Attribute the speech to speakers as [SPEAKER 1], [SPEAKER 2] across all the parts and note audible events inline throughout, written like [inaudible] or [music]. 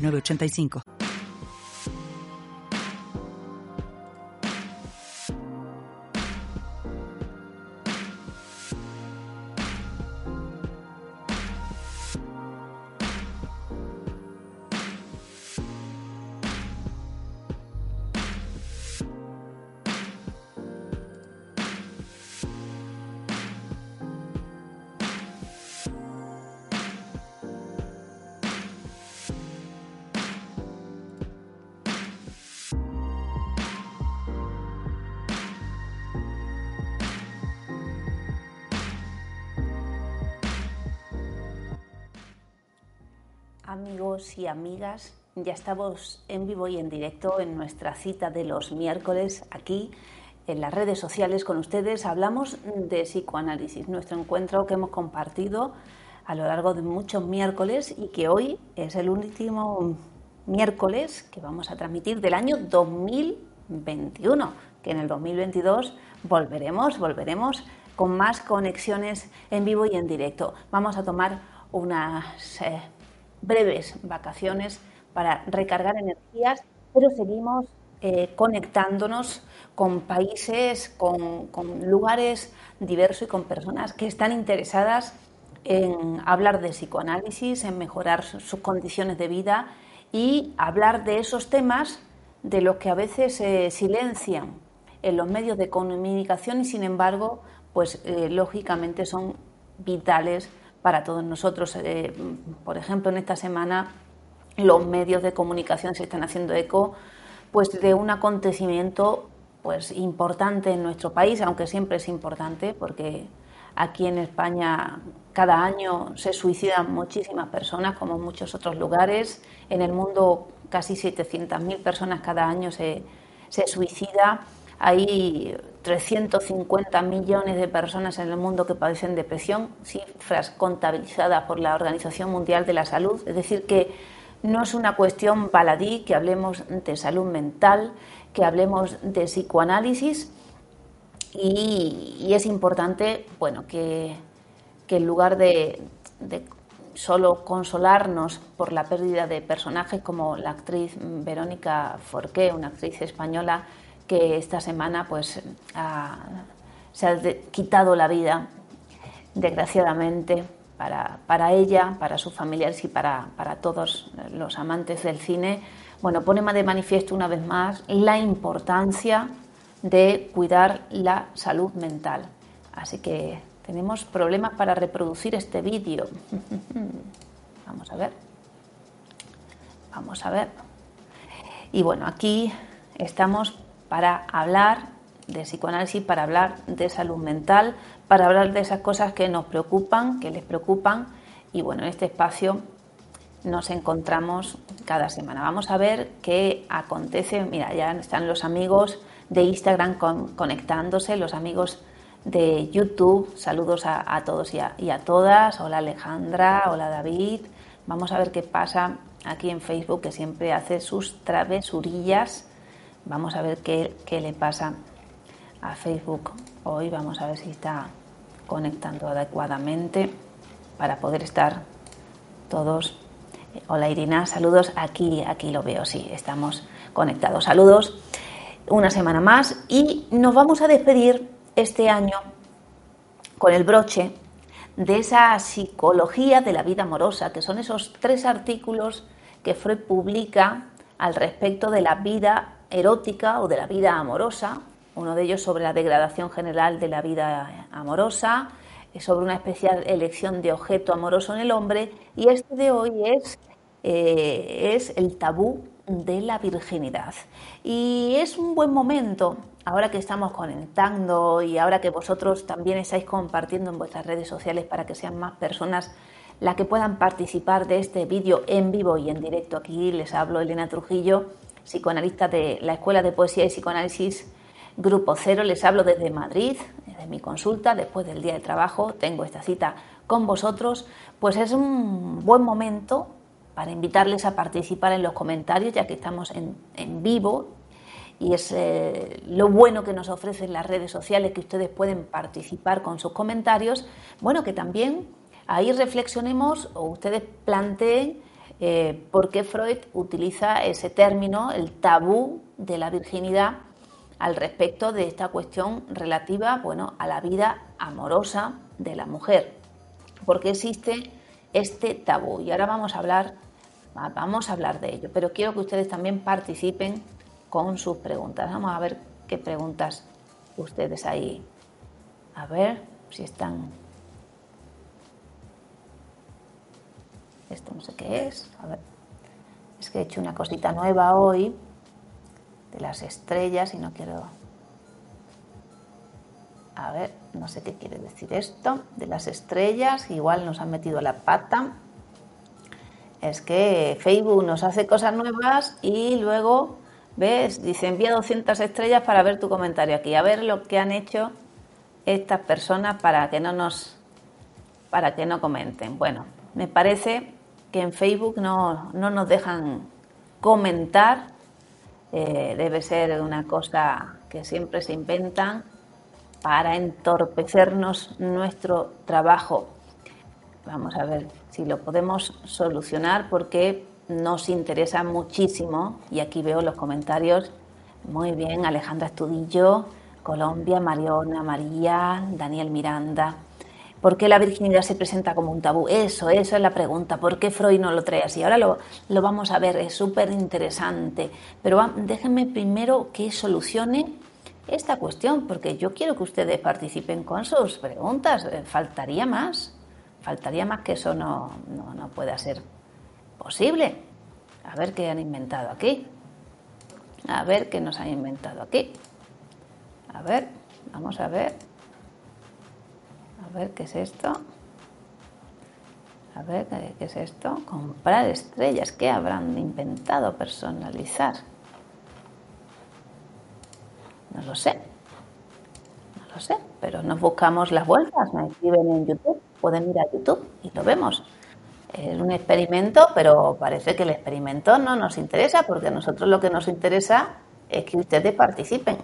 [SPEAKER 1] 985.
[SPEAKER 2] Y amigas. Ya estamos en vivo y en directo en nuestra cita de los miércoles aquí en las redes sociales con ustedes. Hablamos de psicoanálisis, nuestro encuentro que hemos compartido a lo largo de muchos miércoles y que hoy es el último miércoles que vamos a transmitir del año 2021, que en el 2022 volveremos, volveremos con más conexiones en vivo y en directo. Vamos a tomar unas eh, breves vacaciones para recargar energías, pero seguimos eh, conectándonos con países, con, lugares diversos y con personas que están interesadas en hablar de psicoanálisis, en mejorar sus condiciones de vida y hablar de esos temas de los que a veces se silencian en los medios de comunicación y sin embargo, pues eh, lógicamente son vitales para todos nosotros. Eh, por ejemplo, en esta semana los medios de comunicación se están haciendo eco pues de un acontecimiento pues importante en nuestro país, aunque siempre es importante porque aquí en España cada año se suicidan muchísimas personas como en muchos otros lugares. En el mundo casi 700.000 personas cada año se, se suicida. Hay 350 millones de personas en el mundo que padecen depresión, cifras contabilizadas por la Organización Mundial de la Salud. Es decir, que no es una cuestión baladí que hablemos de salud mental, que hablemos de psicoanálisis y, es importante bueno, que, en lugar de, de solo consolarnos por la pérdida de personajes como la actriz Verónica Forqué, una actriz española, que esta semana pues se ha quitado la vida, desgraciadamente, para, ella, para sus familiares y para, todos los amantes del cine. Bueno, pone de manifiesto una vez más la importancia de cuidar la salud mental. Así que tenemos problemas para reproducir este vídeo. [laughs] Vamos a ver. Vamos a ver. Y bueno, aquí estamos para hablar de psicoanálisis, para hablar de salud mental, para hablar de esas cosas que nos preocupan, que les preocupan. Y bueno, en este espacio nos encontramos cada semana. Vamos a ver qué acontece. Mira, ya están los amigos de Instagram conectándose, los amigos de YouTube. Saludos a, todos y a, y a, todas. Hola Alejandra, hola David. Vamos a ver qué pasa aquí en Facebook, que siempre hace sus travesurillas Vamos a ver qué, le pasa a Facebook hoy. Vamos a ver si está conectando adecuadamente para poder estar todos. Hola Irina, saludos. Aquí, aquí lo veo, sí, estamos conectados. Saludos. Una semana más y nos vamos a despedir este año con el broche de esa psicología de la vida amorosa, que son esos tres artículos que Freud publica al respecto de la vida erótica o de la vida amorosa, uno de ellos sobre la degradación general de la vida amorosa, sobre una especial elección de objeto amoroso en el hombre, y este de hoy es, eh, es el tabú de la virginidad. Y es un buen momento, ahora que estamos conectando y ahora que vosotros también estáis compartiendo en vuestras redes sociales para que sean más personas las que puedan participar de este vídeo en vivo y en directo. Aquí les hablo Elena Trujillo, psicoanalista de la Escuela de Poesía y Psicoanálisis Grupo Cero. Les hablo desde Madrid, desde mi consulta, después del día de trabajo. Tengo esta cita con vosotros. Pues es un buen momento para invitarles a participar en los comentarios, ya que estamos en, en vivo y es eh, lo bueno que nos ofrecen las redes sociales, que ustedes pueden participar con sus comentarios. Bueno, que también ahí reflexionemos o ustedes planteen eh, por qué Freud utiliza ese término, el tabú de la virginidad, al respecto de esta cuestión relativa bueno, a la vida amorosa de la mujer. ¿Por qué existe este tabú? Y ahora vamos a hablar, vamos a hablar de ello, pero quiero que ustedes también participen con sus preguntas. Vamos a ver qué preguntas ustedes ahí. A ver si están. Esto no sé qué es. A ver. Es que he hecho una cosita nueva hoy de las estrellas y no quiero. A ver, no sé qué quiere decir esto. De las estrellas, igual nos han metido la pata. Es que Facebook nos hace cosas nuevas y luego ¿Ves? Dice, envía 200 estrellas para ver tu comentario aquí. A ver lo que han hecho estas personas para que no nos para que no comenten. Bueno, me parece que en Facebook no, nos dejan comentar. Eh, debe ser una cosa que siempre se inventan para entorpecernos nuestro trabajo. Vamos a ver si lo podemos solucionar porque nos interesa muchísimo, y aquí veo los comentarios, muy bien, Alejandra Estudillo, Colombia, Mariona, María, Daniel Miranda. ¿Por qué la virginidad se presenta como un tabú? Eso, eso es la pregunta. ¿Por qué Freud no lo trae así? Ahora lo, lo vamos a ver, es súper interesante. Pero déjenme primero que solucione esta cuestión, porque yo quiero que ustedes participen con sus preguntas. Eh, faltaría más, faltaría más que eso no, no, no pueda ser posible. A ver qué han inventado aquí. A ver qué nos han inventado aquí. A ver, vamos a ver. A ver qué es esto. A ver qué es esto. Comprar estrellas. ¿Qué habrán inventado? Personalizar. No lo sé. No lo sé. Pero nos buscamos las vueltas. Me escriben en YouTube. Pueden ir a YouTube y lo vemos es un experimento, pero parece que el experimento no nos interesa, porque a nosotros lo que nos interesa es que ustedes participen.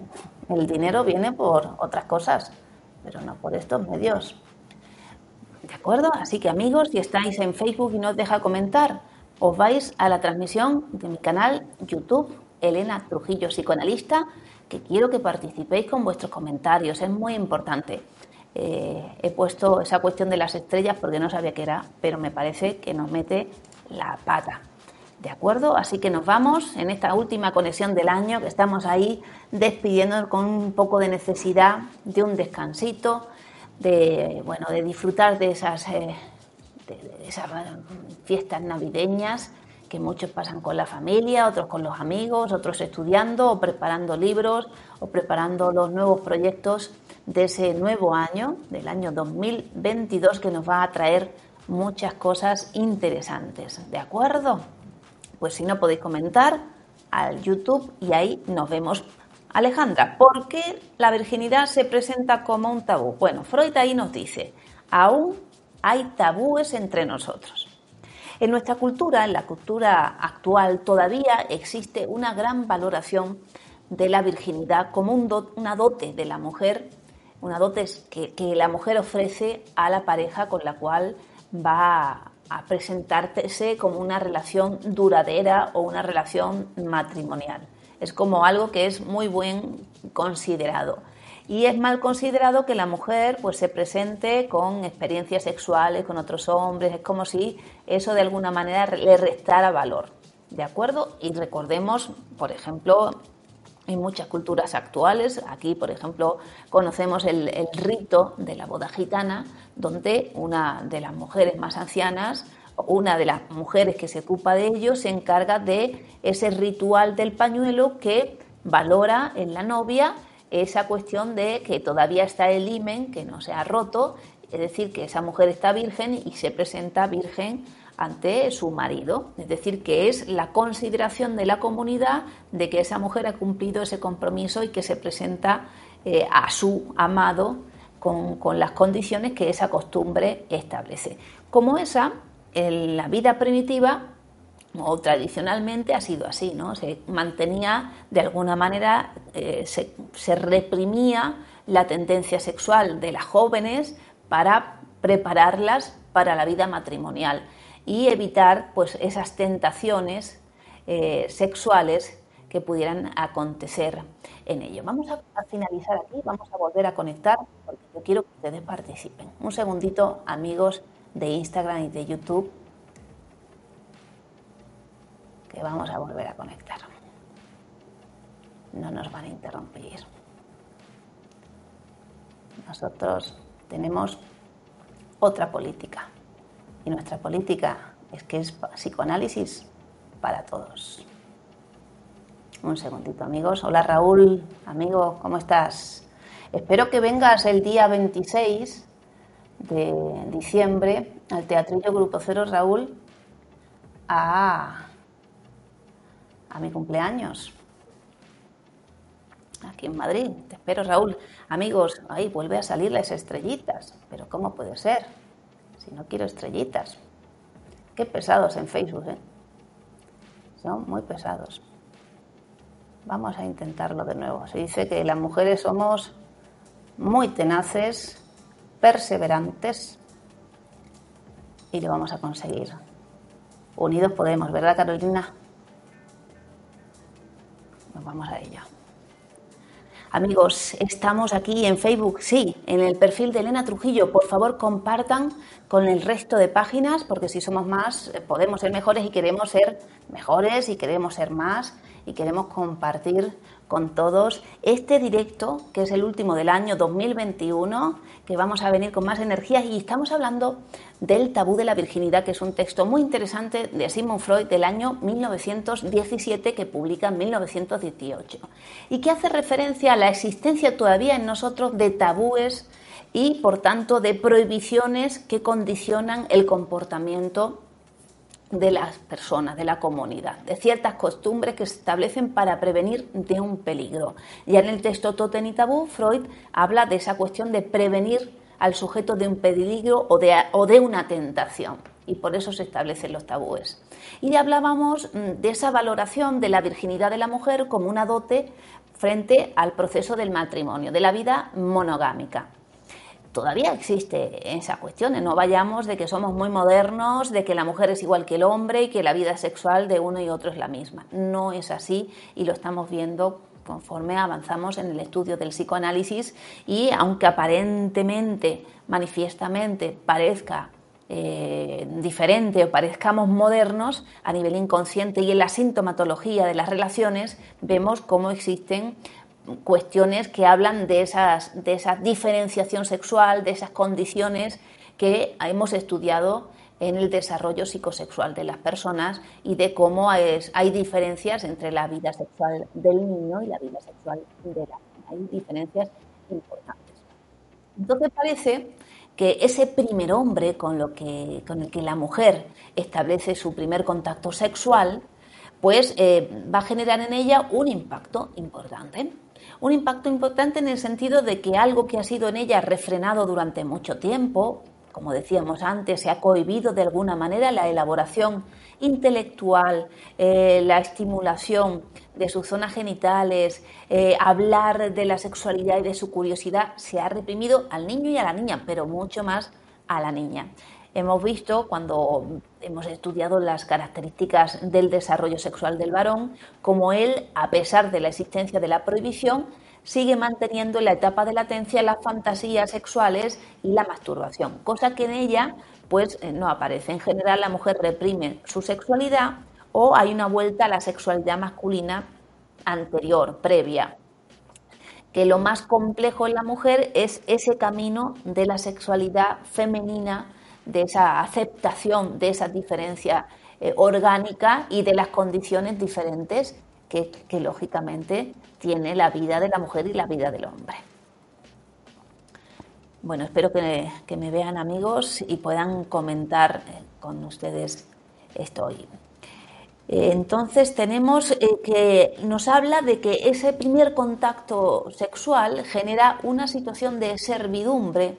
[SPEAKER 2] El dinero viene por otras cosas, pero no por estos medios. ¿De acuerdo? Así que amigos, si estáis en Facebook y no os deja comentar, os vais a la transmisión de mi canal YouTube, Elena Trujillo Psicoanalista, que quiero que participéis con vuestros comentarios, es muy importante. Eh, he puesto esa cuestión de las estrellas porque no sabía qué era, pero me parece que nos mete la pata. ¿De acuerdo? Así que nos vamos en esta última conexión del año, que estamos ahí despidiendo con un poco de necesidad de un descansito, de, bueno, de disfrutar de esas, eh, de esas fiestas navideñas que muchos pasan con la familia, otros con los amigos, otros estudiando o preparando libros o preparando los nuevos proyectos de ese nuevo año, del año 2022, que nos va a traer muchas cosas interesantes. ¿De acuerdo? Pues si no podéis comentar al YouTube y ahí nos vemos. Alejandra, ¿por qué la virginidad se presenta como un tabú? Bueno, Freud ahí nos dice, aún hay tabúes entre nosotros. En nuestra cultura, en la cultura actual, todavía existe una gran valoración de la virginidad como una dote de la mujer una dote que, que la mujer ofrece a la pareja con la cual va a presentarse como una relación duradera o una relación matrimonial. Es como algo que es muy buen considerado. Y es mal considerado que la mujer pues, se presente con experiencias sexuales con otros hombres. Es como si eso de alguna manera le restara valor. ¿De acuerdo? Y recordemos, por ejemplo, en muchas culturas actuales. Aquí, por ejemplo, conocemos el, rito de la boda gitana, donde una de las mujeres más ancianas, una de las mujeres que se ocupa de ello, se encarga de ese ritual del pañuelo que valora en la novia esa cuestión de que todavía está el himen, que no se ha roto es decir, que esa mujer está virgen y se presenta virgen ante su marido, es decir, que es la consideración de la comunidad de que esa mujer ha cumplido ese compromiso y que se presenta eh, a su amado con, las condiciones que esa costumbre establece. Como esa, en la vida primitiva o tradicionalmente ha sido así, ¿no? Se mantenía de alguna manera, eh, se, se reprimía la tendencia sexual de las jóvenes para prepararlas para la vida matrimonial y evitar pues esas tentaciones eh, sexuales que pudieran acontecer en ello. Vamos a, finalizar aquí, vamos a volver a conectar porque yo quiero que ustedes participen. Un segundito, amigos de Instagram y de YouTube, que vamos a volver a conectar. No nos van a interrumpir. Nosotros tenemos otra política. Y nuestra política es que es psicoanálisis para todos. Un segundito, amigos. Hola, Raúl. Amigo, ¿cómo estás? Espero que vengas el día 26 de diciembre al Teatrillo Grupo Cero, Raúl, a, a mi cumpleaños. Aquí en Madrid. Te espero, Raúl. Amigos, ahí vuelve a salir las estrellitas. Pero ¿cómo puede ser? Si no quiero estrellitas. Qué pesados en Facebook, ¿eh? Son muy pesados. Vamos a intentarlo de nuevo. Se dice que las mujeres somos muy tenaces, perseverantes y lo vamos a conseguir. Unidos podemos, ¿verdad, Carolina? Nos vamos a ello. Amigos, estamos aquí en Facebook, sí, en el perfil de Elena Trujillo. Por favor, compartan con el resto de páginas, porque si somos más, eh, podemos ser mejores y queremos ser mejores y queremos ser más y queremos compartir con todos. Este directo, que es el último del año 2021, que vamos a venir con más energías y estamos hablando del tabú de la virginidad, que es un texto muy interesante de Sigmund Freud del año 1917 que publica en 1918 y que hace referencia a la existencia todavía en nosotros de tabúes y, por tanto, de prohibiciones que condicionan el comportamiento de las personas, de la comunidad, de ciertas costumbres que se establecen para prevenir de un peligro. Ya en el texto Totem y Tabú, Freud habla de esa cuestión de prevenir al sujeto de un peligro o de, o de una tentación. Y por eso se establecen los tabúes. Y ya hablábamos mm, de esa valoración de la virginidad de la mujer como una dote frente al proceso del matrimonio, de la vida monogámica todavía existe esa cuestión. No vayamos de que somos muy modernos, de que la mujer es igual que el hombre y que la vida sexual de uno y otro es la misma. No es así y lo estamos viendo conforme avanzamos en el estudio del psicoanálisis y aunque aparentemente, manifiestamente parezca eh, diferente o parezcamos modernos a nivel inconsciente y en la sintomatología de las relaciones, vemos cómo existen cuestiones que hablan de, esas, de esa diferenciación sexual, de esas condiciones que hemos estudiado en el desarrollo psicosexual de las personas y de cómo es, hay diferencias entre la vida sexual del niño y la vida sexual de la niña. Hay diferencias importantes. Entonces parece que ese primer hombre con, lo que, con el que la mujer establece su primer contacto sexual, pues eh, va a generar en ella un impacto importante. Un impacto importante en el sentido de que algo que ha sido en ella refrenado durante mucho tiempo, como decíamos antes, se ha cohibido de alguna manera la elaboración intelectual, eh, la estimulación de sus zonas genitales, eh, hablar de la sexualidad y de su curiosidad, se ha reprimido al niño y a la niña, pero mucho más a la niña. Hemos visto, cuando hemos estudiado las características del desarrollo sexual del varón, como él, a pesar de la existencia de la prohibición, sigue manteniendo en la etapa de latencia las fantasías sexuales y la masturbación, cosa que en ella pues eh, no aparece. En general la mujer reprime su sexualidad o hay una vuelta a la sexualidad masculina anterior, previa. Que lo más complejo en la mujer es ese camino de la sexualidad femenina de esa aceptación de esa diferencia eh, orgánica y de las condiciones diferentes que, lógicamente tiene la vida de la mujer y la vida del hombre. Bueno, espero que, me vean amigos y puedan comentar eh, con ustedes esto hoy. Entonces tenemos eh, que nos habla de que ese primer contacto sexual genera una situación de servidumbre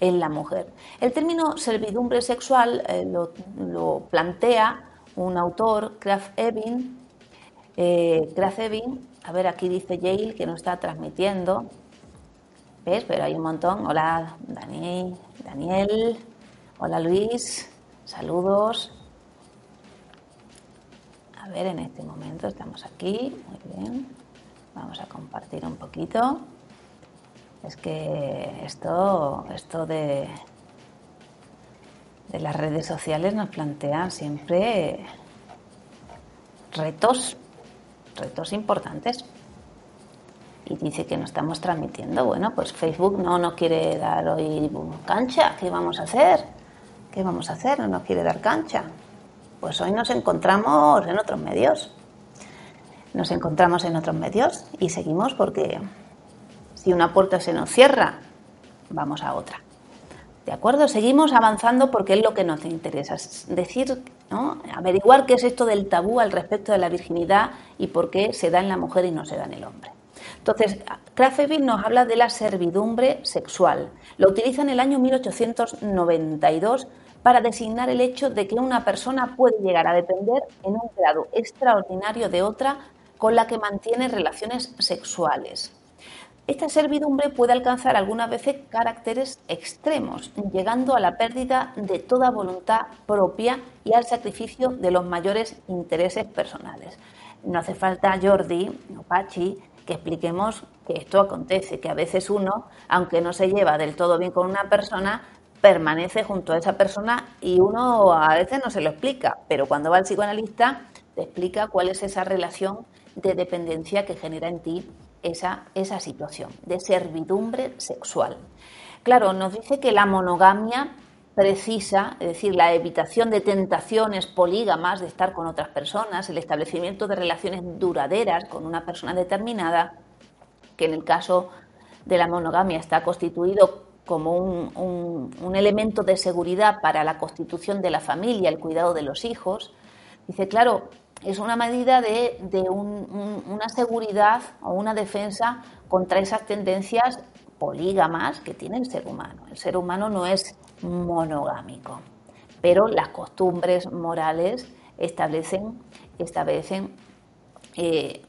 [SPEAKER 2] en la mujer. El término servidumbre sexual eh, lo, plantea un autor, Kraft Ebing. Eh, a ver, aquí dice Yale que nos está transmitiendo. ¿Ves? Pero hay un montón. Hola, Dani, Daniel. Hola, Luis. Saludos. A ver, en este momento estamos aquí. Muy bien. Vamos a compartir un poquito. Es que esto, esto de, las redes sociales nos plantean siempre retos, retos importantes. Y dice que no estamos transmitiendo. Bueno, pues Facebook no nos quiere dar hoy cancha. ¿Qué vamos a hacer? ¿Qué vamos a hacer? No nos quiere dar cancha. Pues hoy nos encontramos en otros medios. Nos encontramos en otros medios y seguimos porque si una puerta se nos cierra, vamos a otra. ¿De acuerdo? Seguimos avanzando porque es lo que nos interesa. Es decir, averiguar qué es esto del tabú al respecto de la virginidad y por qué se da en la mujer y no se da en el hombre. Entonces, Krafevich nos habla de la servidumbre sexual. Lo utiliza en el año 1892 para designar el hecho de que una persona puede llegar a depender en un grado extraordinario de otra con la que mantiene relaciones sexuales. Esta servidumbre puede alcanzar algunas veces caracteres extremos, llegando a la pérdida de toda voluntad propia y al sacrificio de los mayores intereses personales. No hace falta, Jordi o Pachi, que expliquemos que esto acontece, que a veces uno, aunque no se lleva del todo bien con una persona, permanece junto a esa persona y uno a veces no se lo explica, pero cuando va al psicoanalista te explica cuál es esa relación de dependencia que genera en ti esa, esa situación de servidumbre sexual. Claro, nos dice que la monogamia precisa, es decir, la evitación de tentaciones polígamas de estar con otras personas, el establecimiento de relaciones duraderas con una persona determinada, que en el caso de la monogamia está constituido como un, un, elemento de seguridad para la constitución de la familia, el cuidado de los hijos. Dice, claro, es una medida de, una seguridad o una defensa contra esas tendencias polígamas que tiene el ser humano. El ser humano no es monogámico, pero las costumbres morales establecen, eh,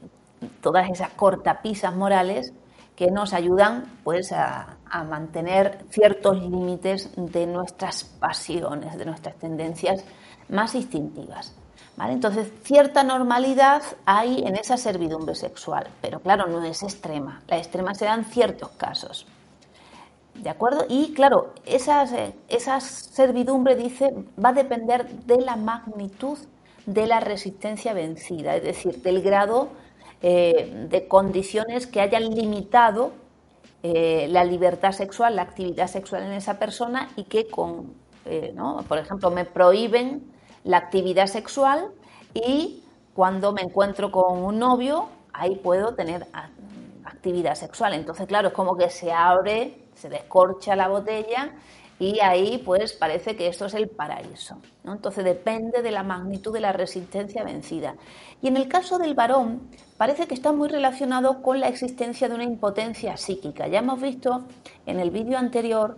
[SPEAKER 2] todas esas cortapisas morales que nos ayudan pues, a, a mantener ciertos límites de nuestras pasiones, de nuestras tendencias más instintivas. Entonces, cierta normalidad hay en esa servidumbre sexual, pero claro, no es extrema. La extrema se dan ciertos casos. ¿De acuerdo? Y claro, esa, esa servidumbre, dice, va a depender de la magnitud de la resistencia vencida, es decir, del grado eh, de condiciones que hayan limitado eh, la libertad sexual, la actividad sexual en esa persona y que con, eh, por ejemplo, me prohíben la actividad sexual y cuando me encuentro con un novio, ahí puedo tener actividad sexual. Entonces, claro, es como que se abre, se descorcha la botella y ahí pues parece que esto es el paraíso. ¿no? Entonces depende de la magnitud de la resistencia vencida. Y en el caso del varón, parece que está muy relacionado con la existencia de una impotencia psíquica. Ya hemos visto en el vídeo anterior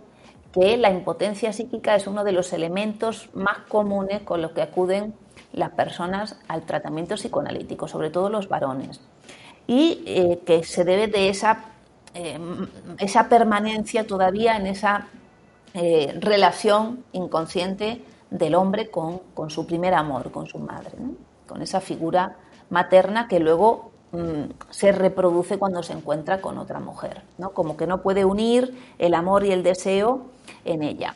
[SPEAKER 2] que la impotencia psíquica es uno de los elementos más comunes con los que acuden las personas al tratamiento psicoanalítico, sobre todo los varones, y eh, que se debe de esa, eh, esa permanencia todavía en esa eh, relación inconsciente del hombre con, su primer amor, con su madre, con esa figura materna que luego Mm, se reproduce cuando se encuentra con otra mujer, ¿no? Como que no puede unir el amor y el deseo en ella.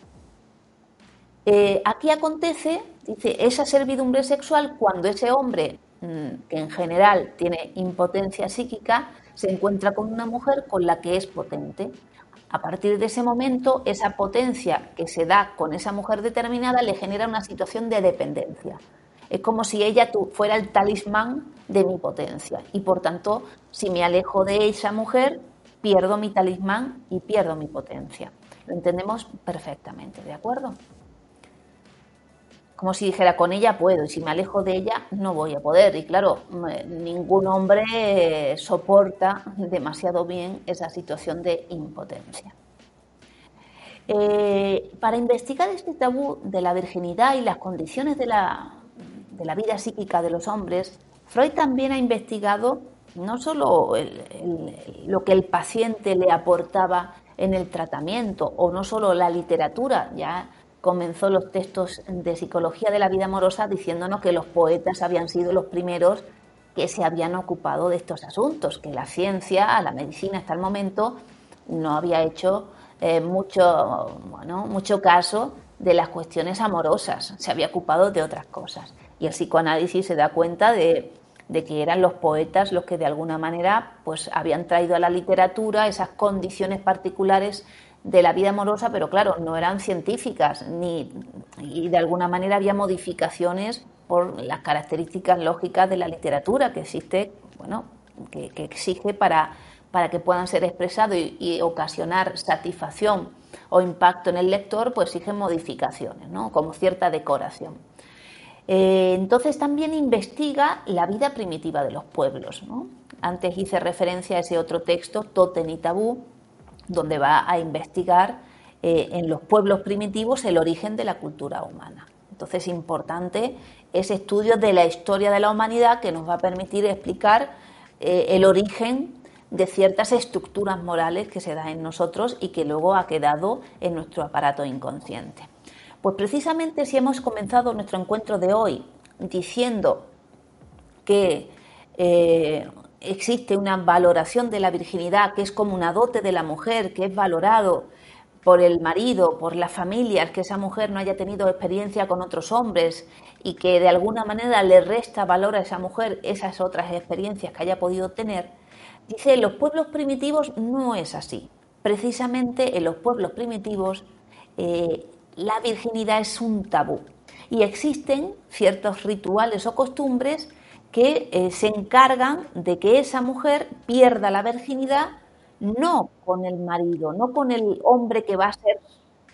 [SPEAKER 2] Eh, aquí acontece, dice, esa servidumbre sexual cuando ese hombre, mm, que en general tiene impotencia psíquica, se encuentra con una mujer con la que es potente. A partir de ese momento, esa potencia que se da con esa mujer determinada le genera una situación de dependencia. Es como si ella fuera el talismán de mi potencia. Y por tanto, si me alejo de esa mujer, pierdo mi talismán y pierdo mi potencia. Lo entendemos perfectamente, ¿de acuerdo? Como si dijera, con ella puedo, y si me alejo de ella, no voy a poder. Y claro, ningún hombre soporta demasiado bien esa situación de impotencia. Eh, para investigar este tabú de la virginidad y las condiciones de la, de la vida psíquica de los hombres, Freud también ha investigado no solo lo que el paciente le aportaba en el tratamiento o no solo la literatura, ya comenzó los textos de psicología de la vida amorosa diciéndonos que los poetas habían sido los primeros que se habían ocupado de estos asuntos, que la ciencia, la medicina hasta el momento no había hecho eh, mucho, bueno, mucho caso de las cuestiones amorosas, se había ocupado de otras cosas. Y el psicoanálisis se da cuenta de de que eran los poetas los que de alguna manera pues habían traído a la literatura esas condiciones particulares de la vida amorosa, pero claro, no eran científicas ni y de alguna manera había modificaciones por las características lógicas de la literatura que existe, bueno, que, exige para, para que puedan ser expresados y, y, ocasionar satisfacción o impacto en el lector, pues exigen modificaciones, ¿no? como cierta decoración. Eh, entonces también investiga la vida primitiva de los pueblos. Antes hice referencia a ese otro texto, Totem y Tabú, donde va a investigar eh, en los pueblos primitivos el origen de la cultura humana. Entonces, importante ese estudio de la historia de la humanidad que nos va a permitir explicar eh, el origen de ciertas estructuras morales que se dan en nosotros y que luego ha quedado en nuestro aparato inconsciente. Pues precisamente si hemos comenzado nuestro encuentro de hoy diciendo que eh, existe una valoración de la virginidad que es como una dote de la mujer, que es valorado por el marido, por las familias, que esa mujer no haya tenido experiencia con otros hombres y que de alguna manera le resta valor a esa mujer esas otras experiencias que haya podido tener, dice, en los pueblos primitivos no es así. Precisamente en los pueblos primitivos eh, la virginidad es un tabú. Y existen ciertos rituales o costumbres que eh, se encargan de que esa mujer pierda la virginidad no con el marido, no con el hombre que va a ser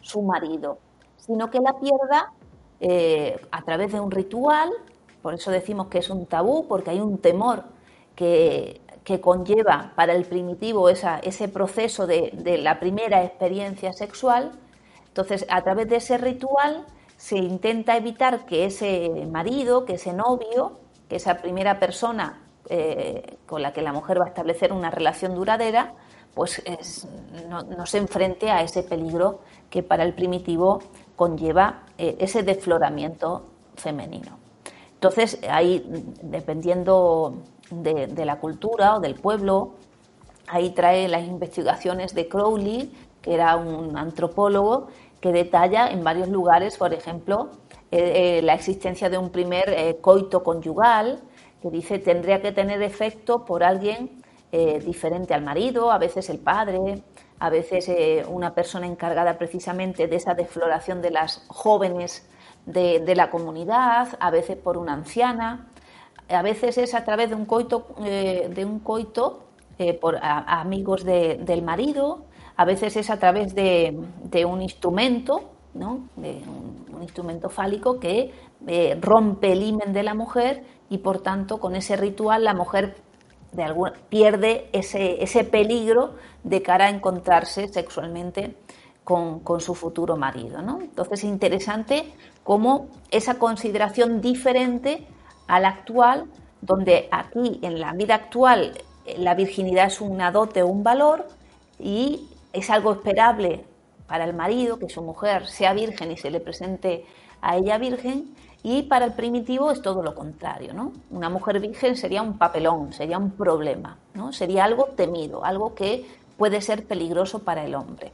[SPEAKER 2] su marido, sino que la pierda eh, a través de un ritual, por eso decimos que es un tabú, porque hay un temor que, conlleva para el primitivo ese proceso de la primera experiencia sexual, entonces, a través de ese ritual se intenta evitar que ese marido, que ese novio, que esa primera persona eh, con la que la mujer va a establecer una relación duradera, pues no, se enfrente a ese peligro que para el primitivo conlleva eh, ese desfloramiento femenino. Entonces, ahí, dependiendo de, de, la cultura o del pueblo, ahí trae las investigaciones de Crowley, que era un antropólogo, que detalla en varios lugares, por ejemplo, eh, eh, la existencia de un primer eh, coito conyugal, que dice tendría que tener efecto por alguien diferente al marido, a veces el padre, a veces una persona encargada precisamente de esa desfloración de las jóvenes de, la comunidad, a veces por una anciana, a veces es a través de un coito, de un coito por amigos del marido, a veces es a través de, un instrumento, ¿no? de un, instrumento fálico que eh, rompe el himen de la mujer y por tanto con ese ritual la mujer de alguna, pierde ese, ese, peligro de cara a encontrarse sexualmente con, su futuro marido. ¿no? Entonces es interesante cómo esa consideración diferente a la actual, donde aquí en la vida actual la virginidad es una dote un valor y es algo esperable para el marido que su mujer sea virgen y se le presente a ella virgen y para el primitivo es todo lo contrario, ¿no? Una mujer virgen sería un papelón, sería un problema, ¿no? Sería algo temido, algo que puede ser peligroso para el hombre.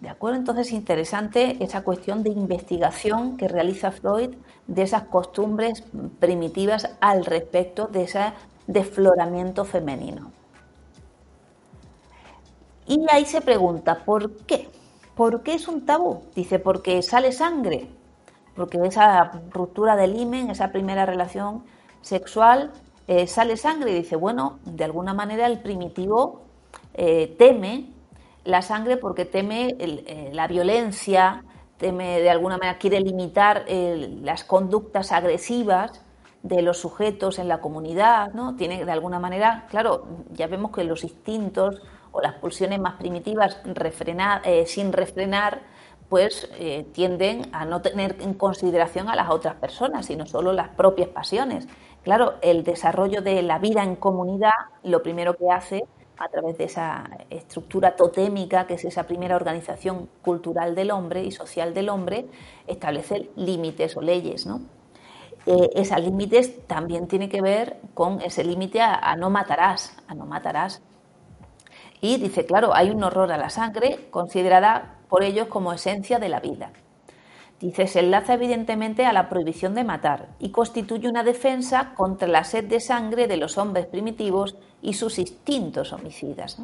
[SPEAKER 2] ¿De acuerdo? Entonces, interesante esa cuestión de investigación que realiza Freud de esas costumbres primitivas al respecto de ese desfloramiento femenino. Y ahí se pregunta, ¿por qué? ¿Por qué es un tabú? Dice, porque sale sangre, porque esa ruptura del himen, esa primera relación sexual, eh, sale sangre. Y dice, bueno, de alguna manera el primitivo eh, teme la sangre porque teme eh, la violencia, teme de alguna manera, quiere limitar las conductas agresivas de los sujetos en la comunidad, ¿no? Tiene de alguna manera, claro, ya vemos que los instintos las pulsiones más primitivas eh, sin refrenar, pues eh, tienden a no tener en consideración a las otras personas, sino solo las propias pasiones. Claro, el desarrollo de la vida en comunidad, lo primero que hace a través de esa estructura totémica, que es esa primera organización cultural del hombre y social del hombre, establecer límites o leyes. ¿no? Eh, esos límites también tienen que ver con ese límite a, no matarás, a no matarás. Y dice, claro, hay un horror a la sangre considerada por ellos como esencia de la vida. Dice, se enlaza evidentemente a la prohibición de matar y constituye una defensa contra la sed de sangre de los hombres primitivos y sus instintos homicidas.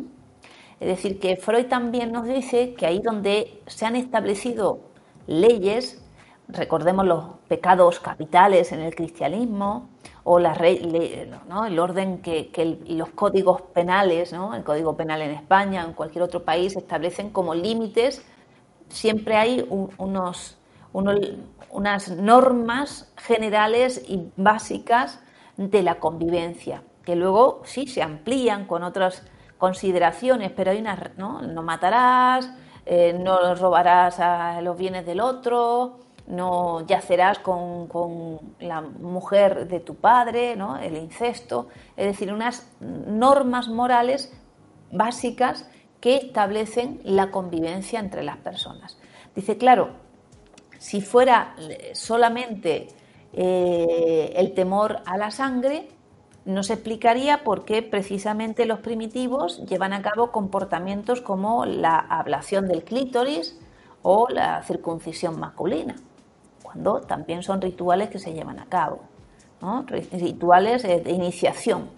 [SPEAKER 2] Es decir, que Freud también nos dice que ahí donde se han establecido leyes, recordemos los pecados capitales en el cristianismo, o la el orden que, los códigos penales, el Código Penal en España o en cualquier otro país establecen como límites, siempre hay unos unas normas generales y básicas de la convivencia, que luego sí se amplían con otras consideraciones, pero hay unas, ¿no? No matarás, eh, no robarás a los bienes del otro, no yacerás con, con, la mujer de tu padre, ¿no? el incesto, es decir, unas normas morales básicas que establecen la convivencia entre las personas. Dice, claro, si fuera solamente eh, el temor a la sangre, no se explicaría por qué precisamente los primitivos llevan a cabo comportamientos como la ablación del clítoris o la circuncisión masculina, también son rituales que se llevan a cabo, rituales de iniciación.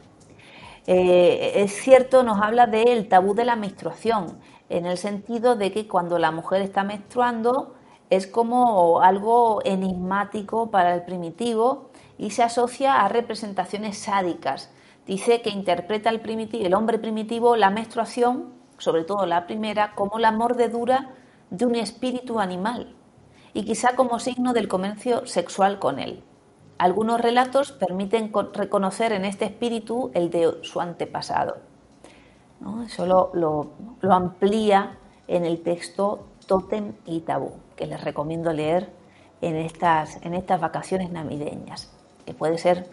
[SPEAKER 2] Eh, es cierto, nos habla del tabú de la menstruación, en el sentido de que cuando la mujer está menstruando, es como algo enigmático para el primitivo y se asocia a representaciones sádicas. Dice que interpreta el, primitivo, el hombre primitivo la menstruación, sobre todo la primera, como la mordedura de un espíritu animal y quizá como signo del comercio sexual con él. Algunos relatos permiten reconocer en este espíritu el de su antepasado. Eso lo amplía en el texto Totem y Tabú que les recomiendo leer en estas, en estas vacaciones navideñas, que puede ser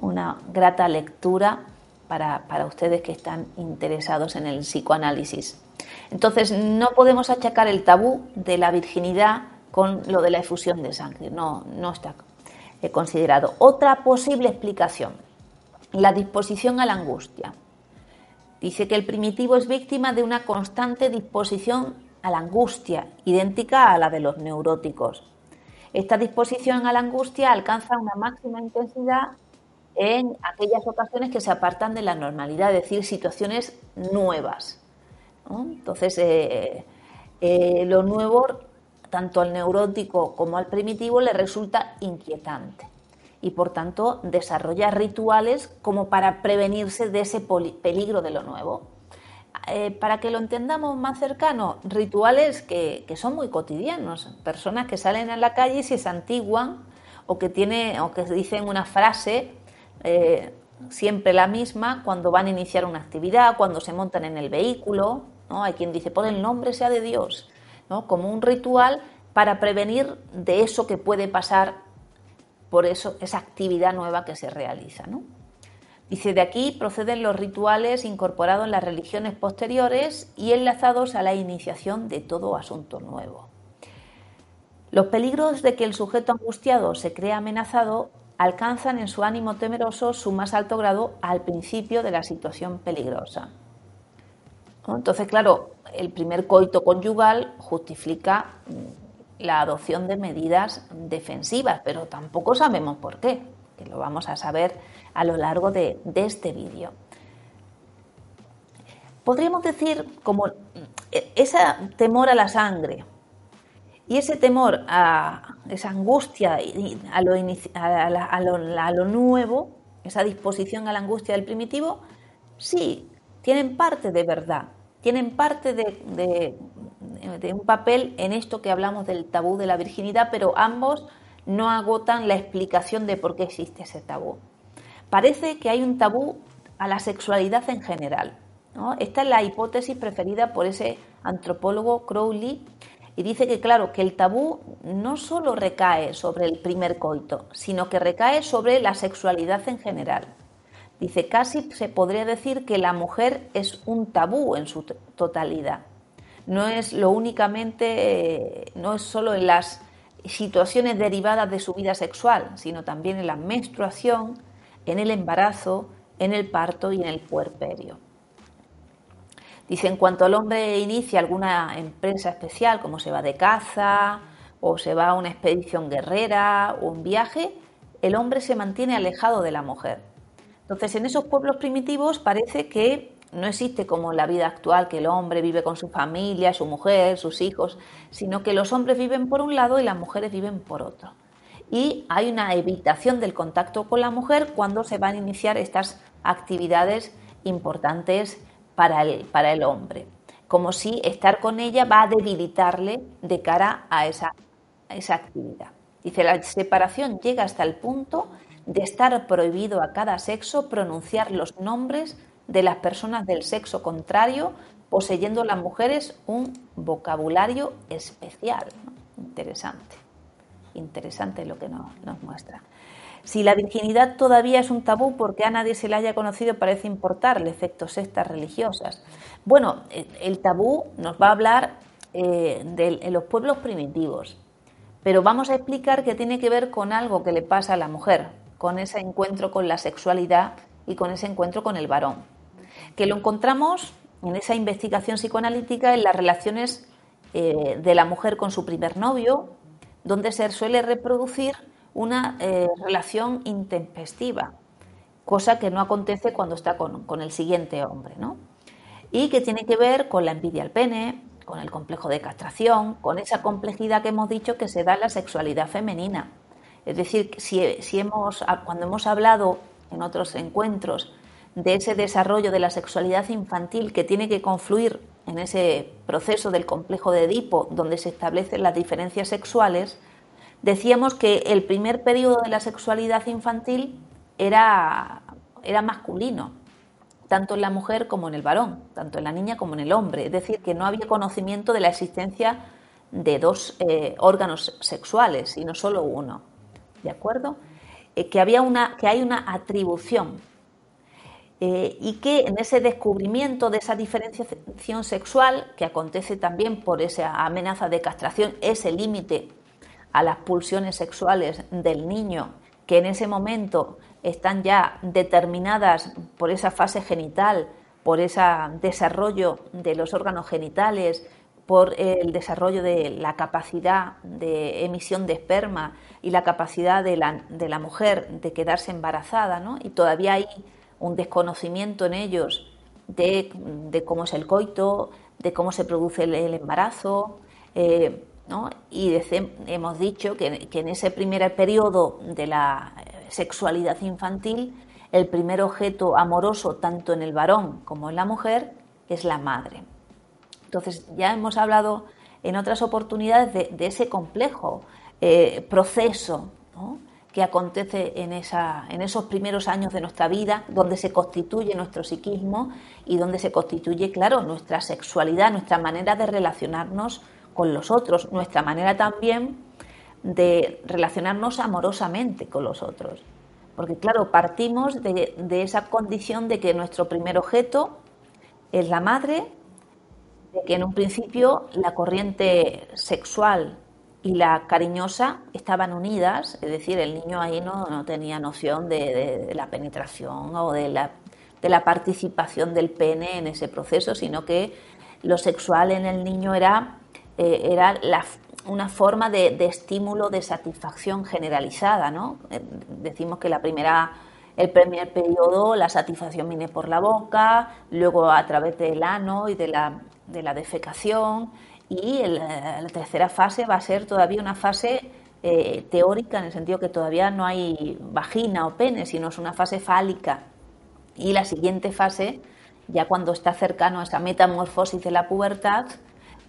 [SPEAKER 2] una grata lectura para, para ustedes que están interesados en el psicoanálisis. Entonces, no podemos achacar el tabú de la virginidad con lo de la efusión de sangre, no, no está eh, considerado. Otra posible explicación, la disposición a la angustia. Dice que el primitivo es víctima de una constante disposición a la angustia, idéntica a la de los neuróticos. Esta disposición a la angustia alcanza una máxima intensidad en aquellas ocasiones que se apartan de la normalidad, es decir, situaciones nuevas. Entonces, eh, eh, lo nuevo, tanto al neurótico como al primitivo, le resulta inquietante y, por tanto, desarrolla rituales como para prevenirse de ese peligro de lo nuevo. Eh, para que lo entendamos más cercano, rituales que, son muy cotidianos, personas que salen a la calle y se santiguan o que, dicen una frase eh, siempre la misma cuando van a iniciar una actividad, cuando se montan en el vehículo, ¿no? hay quien dice, por el nombre sea de Dios, como un ritual para prevenir de eso que puede pasar por eso, esa actividad nueva que se realiza. Dice, de aquí proceden los rituales incorporados en las religiones posteriores y enlazados a la iniciación de todo asunto nuevo. Los peligros de que el sujeto angustiado se crea amenazado alcanzan en su ánimo temeroso su más alto grado al principio de la situación peligrosa. Entonces, claro, el primer coito conyugal justifica la adopción de medidas defensivas, pero tampoco sabemos por qué, que lo vamos a saber a lo largo de, este vídeo. Podríamos decir como ese temor a la sangre y ese temor a esa angustia a lo nuevo, esa disposición a la angustia del primitivo, sí, tienen parte de verdad, tienen parte de, un papel en esto que hablamos del tabú de la virginidad, pero ambos no agotan la explicación de por qué existe ese tabú. Parece que hay un tabú a la sexualidad en general. Esta es la hipótesis preferida por ese antropólogo Crowley y dice que, claro, que el tabú no solo recae sobre el primer coito, sino que recae sobre la sexualidad en general. Dice, casi se podría decir que la mujer es un tabú en su totalidad. No es lo únicamente, eh, no es solo en las situaciones derivadas de su vida sexual, sino también en la menstruación, en el embarazo, en el parto y en el puerperio. Dice, en cuanto al hombre inicia alguna empresa especial, como se va de caza, o se va a una expedición guerrera, o un viaje, el hombre se mantiene alejado de la mujer. Entonces, en esos pueblos primitivos parece que no existe como la vida actual, que el hombre vive con su familia, su mujer, sus hijos, sino que los hombres viven por un lado y las mujeres viven por otro. Y hay una evitación del contacto con la mujer cuando se van a iniciar estas actividades importantes para el, para el hombre, como si estar con ella va a debilitarle de cara a esa, a esa actividad. Dice, la separación llega hasta el punto de estar prohibido a cada sexo pronunciar los nombres de las personas del sexo contrario, poseyendo las mujeres un vocabulario especial. Interesante, interesante lo que nos, muestra. Si la virginidad todavía es un tabú porque a nadie se la haya conocido, parece importarle efectos sectas religiosas. Bueno, el tabú nos va a hablar eh, de los pueblos primitivos, pero vamos a explicar que tiene que ver con algo que le pasa a la mujer, con ese encuentro con la sexualidad y con ese encuentro con el varón, que lo encontramos en esa investigación psicoanalítica en las relaciones eh, de la mujer con su primer novio, donde se suele reproducir una eh, relación intempestiva, cosa que no acontece cuando está con, el siguiente hombre, ¿no? Y que tiene que ver con la envidia al pene, con el complejo de castración, con esa complejidad que hemos dicho que se da en la sexualidad femenina. Es decir, si, hemos, cuando hemos hablado en otros encuentros de ese desarrollo de la sexualidad infantil que tiene que confluir en ese proceso del complejo de Edipo, donde se establecen las diferencias sexuales, decíamos que el primer periodo de la sexualidad infantil era, era masculino, tanto en la mujer como en el varón, tanto en la niña como en el hombre. Es decir, que no había conocimiento de la existencia de dos eh, órganos sexuales y no solo uno. ¿De acuerdo? Eh, que, había una, que hay una atribución eh, y que en ese descubrimiento de esa diferenciación sexual, que acontece también por esa amenaza de castración, ese límite a las pulsiones sexuales del niño, que en ese momento están ya determinadas por esa fase genital, por ese desarrollo de los órganos genitales, por el desarrollo de la capacidad de emisión de esperma y la capacidad de la, de la mujer de quedarse embarazada, ¿no? Y todavía hay un desconocimiento en ellos de, cómo es el coito, de cómo se produce el, embarazo. Eh, y hemos dicho que, en ese primer periodo de la sexualidad infantil, el primer objeto amoroso, tanto en el varón como en la mujer, es la madre. Entonces, ya hemos hablado en otras oportunidades de, ese complejo eh, proceso que acontece en, esa, en esos primeros años de nuestra vida, donde se constituye nuestro psiquismo y donde se constituye, claro, nuestra sexualidad, nuestra manera de relacionarnos con los otros, nuestra manera también de relacionarnos amorosamente con los otros. Porque claro, partimos de, esa condición de que nuestro primer objeto es la madre, de que en un principio la corriente sexual y la cariñosa estaban unidas, es decir, el niño ahí no, tenía noción de, de, la penetración o de la, de la participación del pene en ese proceso, sino que lo sexual en el niño era eh, era una forma de, estímulo de satisfacción generalizada. ¿no? Eh, decimos que la primera, el primer periodo la satisfacción viene por la boca, luego a través del ano y de la, de la defecación y la tercera fase va a ser todavía una fase eh, teórica en el sentido que todavía no hay vagina o pene, sino es una fase fálica. Y la siguiente fase ya cuando está cercano a esa metamorfosis de la pubertad,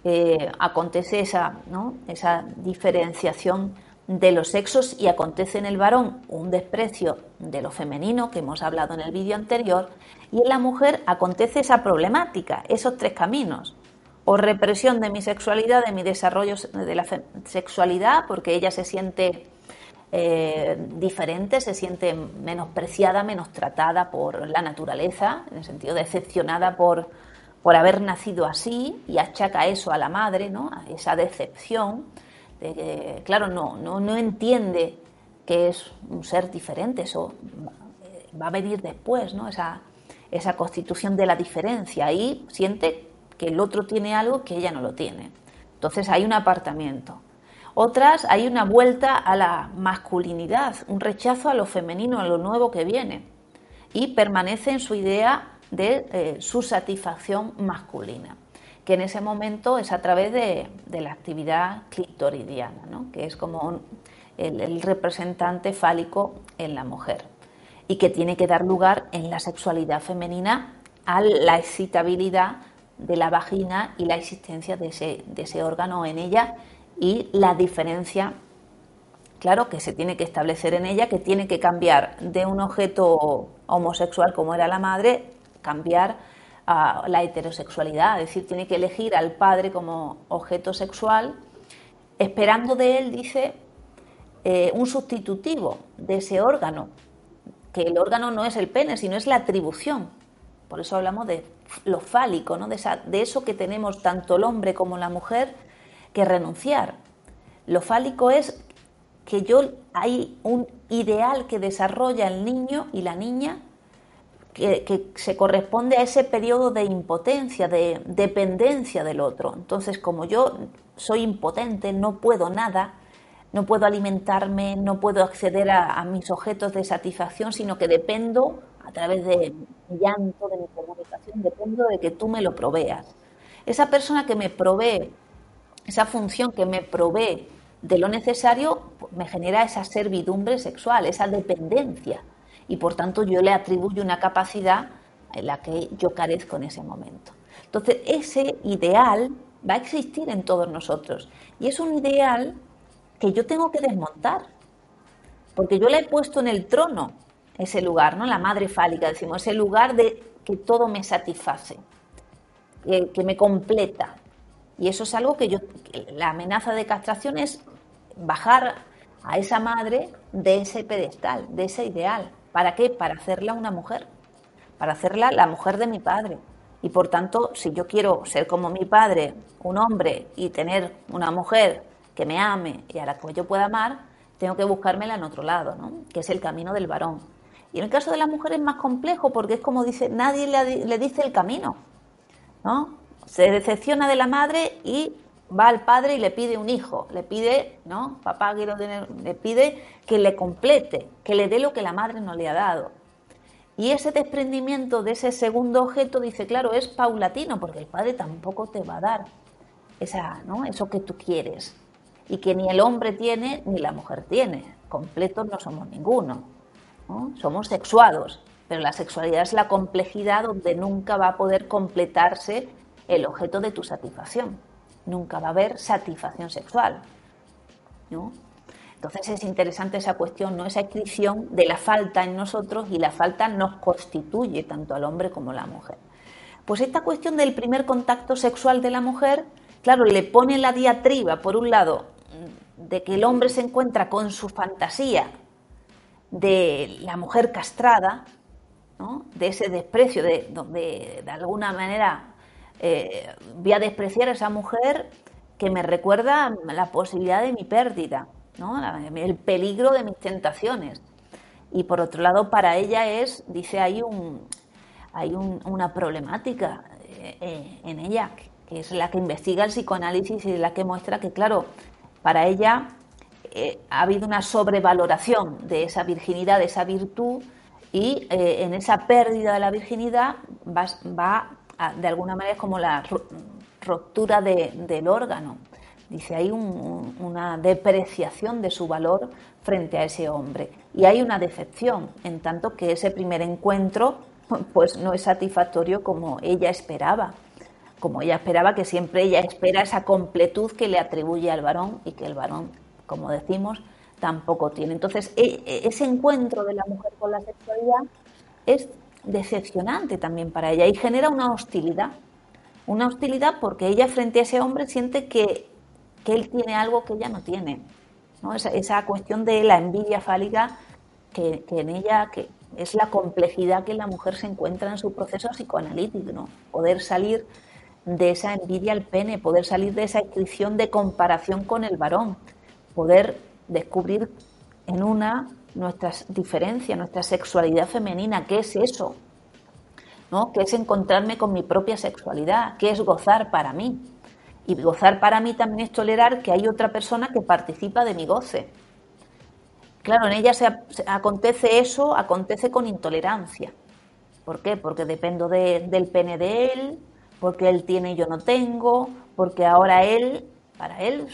[SPEAKER 2] eh, acontece esa, esa diferenciación de los sexos y acontece en el varón un desprecio de lo femenino, que hemos hablado en el vídeo anterior, y en la mujer acontece esa problemática, esos tres caminos. O represión de mi sexualidad, de mi desarrollo de la sexualidad, porque ella se siente eh, diferente, se siente menospreciada, menos tratada por la naturaleza, en el sentido decepcionada por, por haber nacido así, y achaca eso a la madre, ¿no? esa decepción claro, no, no, no entiende que es un ser diferente, eso va a venir después, ¿no? Esa, esa constitución de la diferencia y siente que el otro tiene algo que ella no lo tiene. Entonces hay un apartamiento. Otras hay una vuelta a la masculinidad, un rechazo a lo femenino, a lo nuevo que viene y permanece en su idea de eh, su satisfacción masculina que en ese momento es a través de, la actividad clitoridiana, que es como el, representante fálico en la mujer y que tiene que dar lugar en la sexualidad femenina a la excitabilidad de la vagina y la existencia de ese, de ese órgano en ella y la diferencia, claro, que se tiene que establecer en ella, que tiene que cambiar de un objeto homosexual como era la madre, cambiar a la heterosexualidad, es decir, tiene que elegir al padre como objeto sexual, esperando de él, dice, eh, un sustitutivo de ese órgano, que el órgano no es el pene, sino es la atribución. Por eso hablamos de lo fálico, ¿no? de, de eso que tenemos tanto el hombre como la mujer que renunciar. Lo fálico es que yo hay un ideal que desarrolla el niño y la niña que, se corresponde a ese periodo de impotencia, de dependencia del otro. Entonces, como yo soy impotente, no puedo nada, no puedo alimentarme, no puedo acceder a, mis objetos de satisfacción, sino que dependo a través de mi llanto, de mi comunicación, dependo de que tú me lo proveas. Esa persona que me provee, esa función que me provee de lo necesario, me genera esa servidumbre sexual, esa dependencia y por tanto yo le atribuyo una capacidad en la que yo carezco en ese momento. Entonces, ese ideal va a existir en todos nosotros y es un ideal que yo tengo que desmontar, porque yo le he puesto en el trono ese lugar, ¿no? La madre fálica, decimos, ese lugar de que todo me satisface, que, que me completa. Y eso es algo que yo, la amenaza de castración es bajar a esa madre de ese pedestal, de ese ideal. ¿Para qué? Para hacerla una mujer, para hacerla la mujer de mi padre. Y por tanto, si yo quiero ser como mi padre, un hombre, y tener una mujer que me ame y a la que yo pueda amar, tengo que buscármela en otro lado, ¿no? que es el camino del varón. Y en el caso de la mujer es más complejo porque es como dice, nadie le, dice el camino. ¿no? Se decepciona de la madre y va al padre y le pide un hijo, le pide, ¿no? Papá quiero le pide que le complete, que le dé lo que la madre no le ha dado. Y ese desprendimiento de ese segundo objeto, dice, claro, es paulatino, porque el padre tampoco te va a dar esa, ¿no? eso que tú quieres. Y que ni el hombre tiene ni la mujer tiene. Completos no somos ninguno. Somos sexuados, pero la sexualidad es la complejidad donde nunca va a poder completarse el objeto de tu satisfacción nunca va a haber satisfacción sexual. Entonces es interesante esa cuestión, ¿no? esa inscripción de la falta en nosotros y la falta nos constituye tanto al hombre como a la mujer. Pues esta cuestión del primer contacto sexual de la mujer, claro, le pone la diatriba, por un lado, de que el hombre se encuentra con su fantasía de la mujer castrada, ¿no? de ese desprecio, de, donde de alguna manera eh, voy a despreciar a esa mujer que me recuerda la posibilidad de mi pérdida, el peligro de mis tentaciones. Y por otro lado, para ella es, dice, hay, un, hay una problemática eh, eh, en ella, que es la que investiga el psicoanálisis y la que muestra que, claro, para ella ha habido una sobrevaloración de esa virginidad, de esa virtud, y en esa pérdida de la virginidad va, de alguna manera como la ruptura del órgano. Dice, hay una depreciación de su valor frente a ese hombre. Y hay una decepción, en tanto que ese primer encuentro [laughs] pues no es satisfactorio como ella esperaba. Como ella esperaba, que siempre ella espera esa completud que le atribuye al varón y que el varón, como decimos, tampoco tiene. Entonces, e, e, ese encuentro de la mujer con la sexualidad es decepcionante también para ella y genera una hostilidad. Una hostilidad porque ella frente a ese hombre siente que, él tiene algo que ella no tiene. Esa, cuestión de la envidia fálica que, en ella que es la complejidad que la mujer se encuentra en su proceso psicoanalítico. ¿no? Poder salir de esa envidia al pene, poder salir de esa inscripción de comparación con el varón, poder descubrir en una nuestras diferencias, nuestra sexualidad femenina, ¿qué es eso? ¿No? ¿Qué es encontrarme con mi propia sexualidad? ¿Qué es gozar para mí? Y gozar para mí también es tolerar que hay otra persona que participa de mi goce. Claro, en ella se, acontece eso, acontece con intolerancia. ¿Por qué? Porque dependo del pene de él, porque él tiene y yo no tengo, porque ahora él, para él,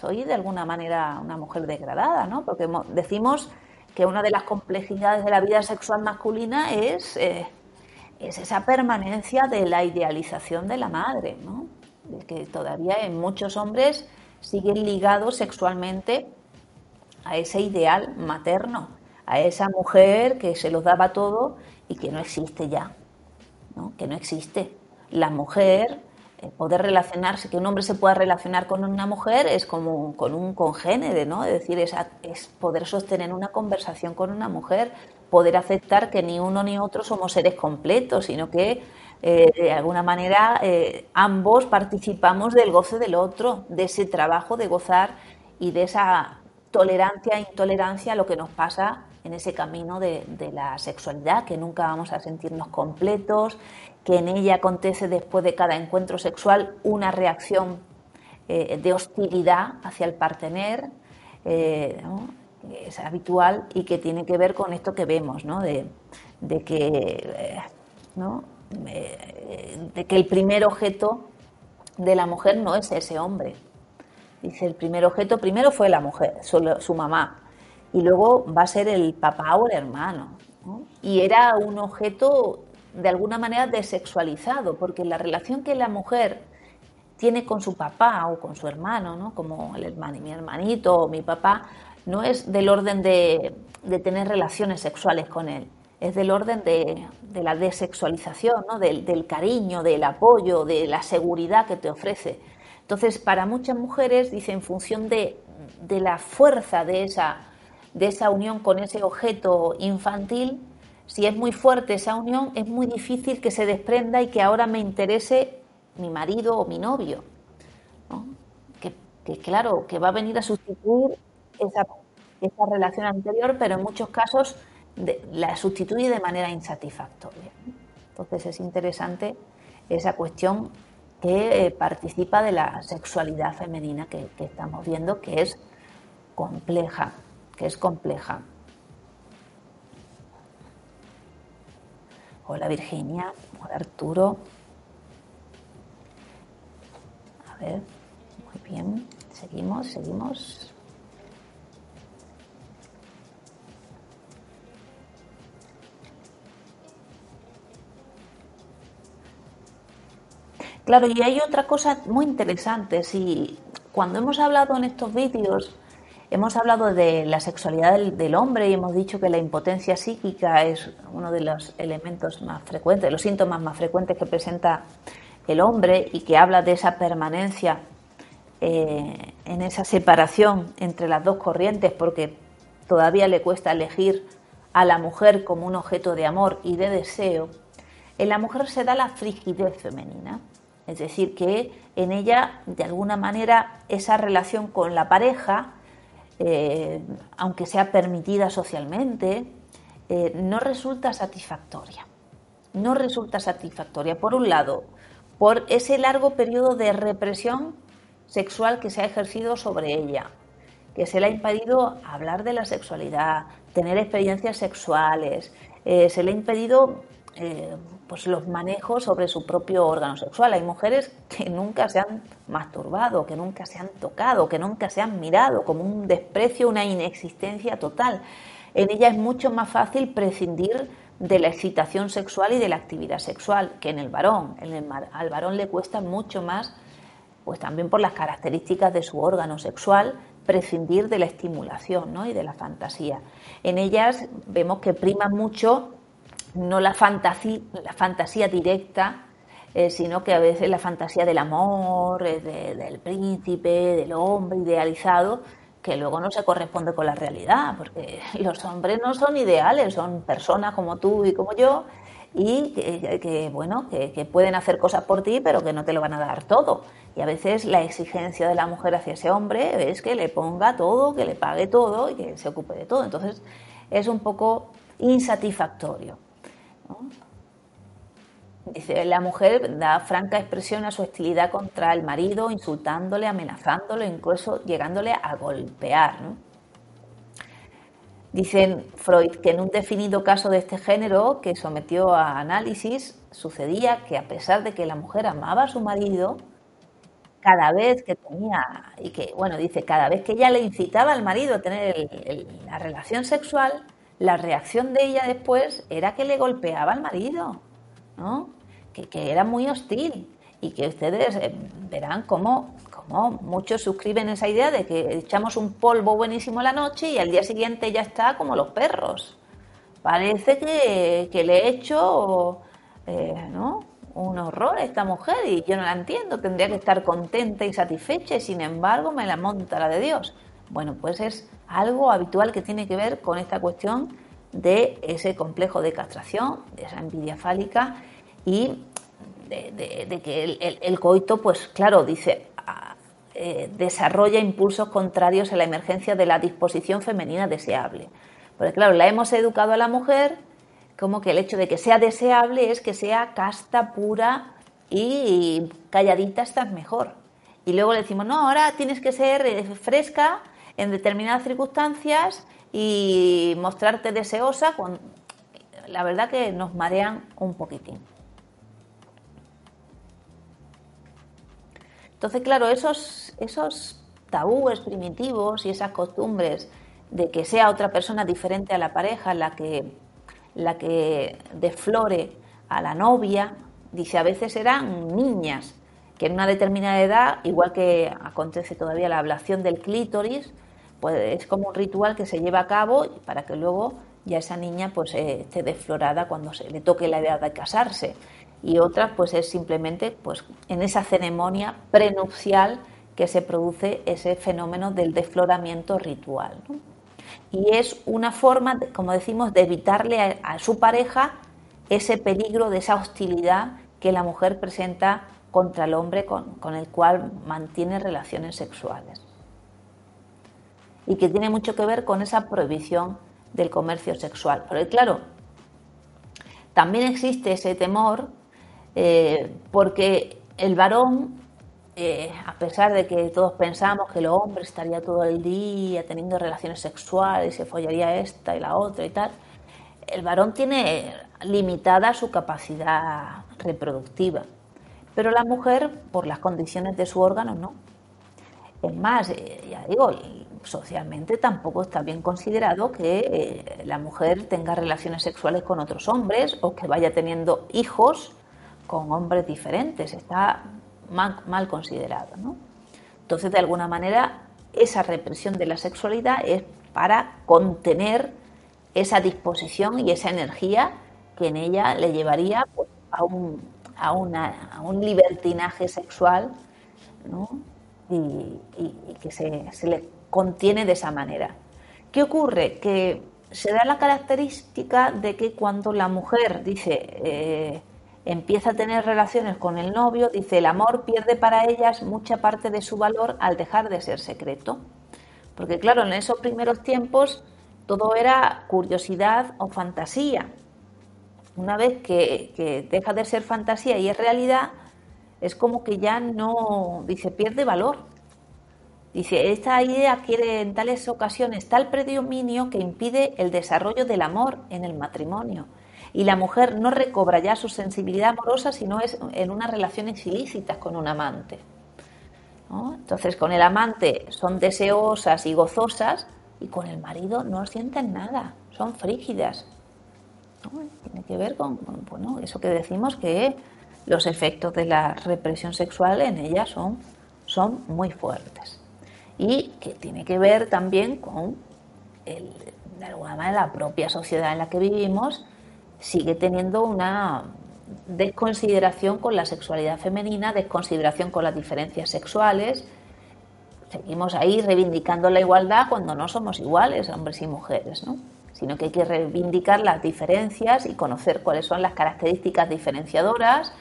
[SPEAKER 2] soy de alguna manera una mujer degradada, ¿no? Porque decimos que una de las complejidades de la vida sexual masculina es, eh, es esa permanencia de la idealización de la madre, ¿no? De que todavía en muchos hombres siguen ligados sexualmente a ese ideal materno, a esa mujer que se los daba todo y que no existe ya, ¿no? que no existe. La mujer eh, poder relacionarse, que un hombre se pueda relacionar con una mujer es como con un congénere, ¿no? Es decir, es, poder sostener una conversación con una mujer, poder aceptar que ni uno ni otro somos seres completos, sino que eh, de alguna manera eh, ambos participamos del goce del otro, de ese trabajo de gozar y de esa tolerancia e intolerancia a lo que nos pasa en ese camino de la sexualidad, que nunca vamos a sentirnos completos que en ella acontece después de cada encuentro sexual una reacción eh, de hostilidad hacia el partener, eh, es habitual y que tiene que ver con esto que vemos, ¿no? de, que, eh, ¿no? de que el primer objeto de la mujer no es ese hombre. Dice, el primer objeto primero fue la mujer, su, mamá, y luego va a ser el papá o el hermano. Y era un objeto de alguna manera desexualizado, porque la relación que la mujer tiene con su papá o con su hermano, ¿no? como el hermano, mi hermanito o mi papá, no es del orden de, tener relaciones sexuales con él, es del orden de, la desexualización, ¿no? del, del, cariño, del apoyo, de la seguridad que te ofrece. Entonces, para muchas mujeres, dice, en función de, de la fuerza de esa, de esa unión con ese objeto infantil, si es muy fuerte esa unión, es muy difícil que se desprenda y que ahora me interese mi marido o mi novio. Que, claro, que va a venir a sustituir esa, relación anterior, pero en muchos casos la sustituye de manera insatisfactoria. Entonces es interesante esa cuestión que eh, participa de la sexualidad femenina que, que estamos viendo, que es compleja, que es compleja. Hola Virginia, hola Arturo. A ver, muy bien, seguimos, seguimos. Claro, y hay otra cosa muy interesante. Si cuando hemos hablado en estos vídeos Hemos hablado de la sexualidad del, hombre y hemos dicho que la impotencia psíquica es uno de los elementos más frecuentes, los síntomas más frecuentes que presenta el hombre y que habla de esa permanencia eh, en esa separación entre las dos corrientes porque todavía le cuesta elegir a la mujer como un objeto de amor y de deseo. En la mujer se da la frigidez femenina, es decir, que en ella de alguna manera esa relación con la pareja eh, aunque sea permitida socialmente, eh, no resulta satisfactoria. No resulta satisfactoria, por un lado, por ese largo periodo de represión sexual que se ha ejercido sobre ella, que se le ha impedido hablar de la sexualidad, tener experiencias sexuales, eh, se le ha impedido pues los manejos sobre su propio órgano sexual. Hay mujeres que nunca se han masturbado, que nunca se han tocado, que nunca se han mirado, como un desprecio, una inexistencia total. En ella es mucho más fácil prescindir de la excitación sexual y de la actividad sexual, que en el varón. Al varón le cuesta mucho más, pues también por las características de su órgano sexual, prescindir de la estimulación ¿no? y de la fantasía. En ellas vemos que prima mucho no la fantasía, la fantasía directa, eh, sino que a veces la fantasía del amor, eh, del príncipe, del hombre idealizado, que luego no se corresponde con la realidad, porque [laughs] los hombres no son ideales, son personas como tú y como yo, y que, bueno, que, pueden hacer cosas por ti, pero que no te lo van a dar todo. Y a veces la exigencia de la mujer hacia ese hombre es que le ponga todo, que le pague todo y que se ocupe de todo. Entonces es un poco insatisfactorio. Dice, la mujer da franca expresión a su hostilidad contra el marido, insultándole, amenazándolo, incluso llegándole a golpear. Dice Freud que en un definido caso de este género que sometió a análisis, sucedía que a pesar de que la mujer amaba a su marido, cada vez que tenía, y que, bueno, dice, cada vez que ella le incitaba al marido a tener la relación sexual, la reacción de ella después era que le golpeaba al marido. ¿no? Que, era muy hostil y que ustedes eh, verán cómo, cómo, muchos suscriben esa idea de que echamos un polvo buenísimo la noche y al día siguiente ya está como los perros. Parece que, le he hecho eh, un horror a esta mujer y yo no la entiendo, tendría que estar contenta y satisfecha y sin embargo me la monta la de Dios. Bueno, pues es algo habitual que tiene que ver con esta cuestión de ese complejo de castración, de esa envidia fálica y de, que el, coito, pues claro, dice, ah, eh, desarrolla impulsos contrarios a la emergencia de la disposición femenina deseable. Porque claro, la hemos educado a la mujer como que el hecho de que sea deseable es que sea casta, pura y calladita estás mejor. Y luego le decimos, no, ahora tienes que ser eh, fresca en determinadas circunstancias y mostrarte deseosa, con... la verdad que nos marean un poquitín. Entonces, claro, esos, esos tabúes primitivos y esas costumbres de que sea otra persona diferente a la pareja la que, la que desflore a la novia, dice, a veces eran niñas que en una determinada edad, igual que acontece todavía la ablación del clítoris, pues es como un ritual que se lleva a cabo para que luego ya esa niña pues eh, esté desflorada cuando se le toque la edad de casarse. Y otras pues es simplemente pues en esa ceremonia prenupcial que se produce ese fenómeno del desfloramiento ritual y es una forma como decimos de evitarle a, su pareja ese peligro de esa hostilidad que la mujer presenta contra el hombre con el cual mantiene relaciones sexuales y que tiene mucho que ver con esa prohibición del comercio sexual. Pero claro, también existe ese temor eh, porque el varón, eh, a pesar de que todos pensamos que el hombre estaría todo el día teniendo relaciones sexuales y se follaría esta y la otra y tal, el varón tiene limitada su capacidad reproductiva, pero la mujer, por las condiciones de su órgano, no. Es más, eh, ya digo, socialmente tampoco está bien considerado que eh, la mujer tenga relaciones sexuales con otros hombres o que vaya teniendo hijos con hombres diferentes. Está mal, considerado. Entonces, de alguna manera, esa represión de la sexualidad es para contener esa disposición y esa energía que en ella le llevaría pues, a, un, libertinaje sexual y, que se, se le contiene de esa manera. ¿Qué ocurre? Que se da la característica de que cuando la mujer dice eh, empieza a tener relaciones con el novio, dice el amor pierde para ellas mucha parte de su valor al dejar de ser secreto. Porque claro, en esos primeros tiempos todo era curiosidad o fantasía. Una vez que, que deja de ser fantasía y es realidad, es como que ya no, dice, pierde valor. Dice, esta idea adquiere en tales ocasiones tal predominio que impide el desarrollo del amor en el matrimonio. Y la mujer no recobra ya su sensibilidad amorosa sino es en unas relaciones ilícitas con un amante. Entonces, con el amante son deseosas y gozosas y con el marido no sienten nada, son frígidas. Tiene que ver con, bueno, eso que decimos que los efectos de la represión sexual en ella son, son muy fuertes. Y que tiene que ver también con, el, de alguna manera, la propia sociedad en la que vivimos sigue teniendo una desconsideración con la sexualidad femenina, desconsideración con las diferencias sexuales. Seguimos ahí reivindicando la igualdad cuando no somos iguales, hombres y mujeres, ¿no? sino que hay que reivindicar las diferencias y conocer cuáles son las características diferenciadoras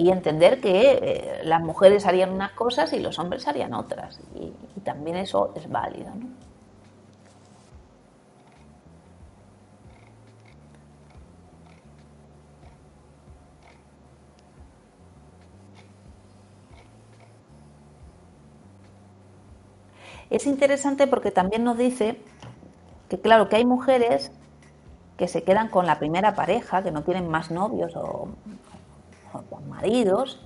[SPEAKER 2] y entender que eh, las mujeres harían unas cosas y los hombres harían otras. Y, también eso es válido. Es interesante porque también nos dice que, claro, que hay mujeres que se quedan con la primera pareja, que no tienen más novios o, maridos,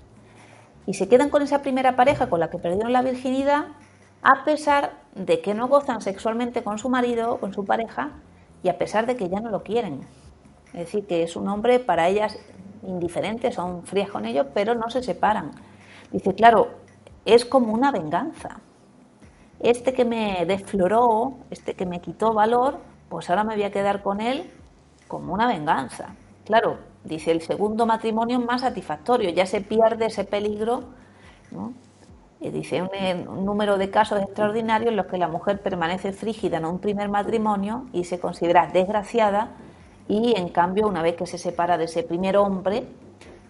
[SPEAKER 2] y se quedan con esa primera pareja con la que perdieron la virginidad, a pesar de que no gozan sexualmente con su marido con su pareja, y a pesar de que ya no lo quieren. Es decir, que es un hombre para ellas indiferente, son frías con ellos, pero no se separan. Dice, claro, es como una venganza este que me desfloró, este que me quitó valor, pues ahora me voy a quedar con él como una venganza. Claro, dice, el segundo matrimonio es más satisfactorio, ya se pierde ese peligro, Y dice un, un, número de casos extraordinarios en los que la mujer permanece frígida en un primer matrimonio y se considera desgraciada y en cambio una vez que se separa de ese primer hombre,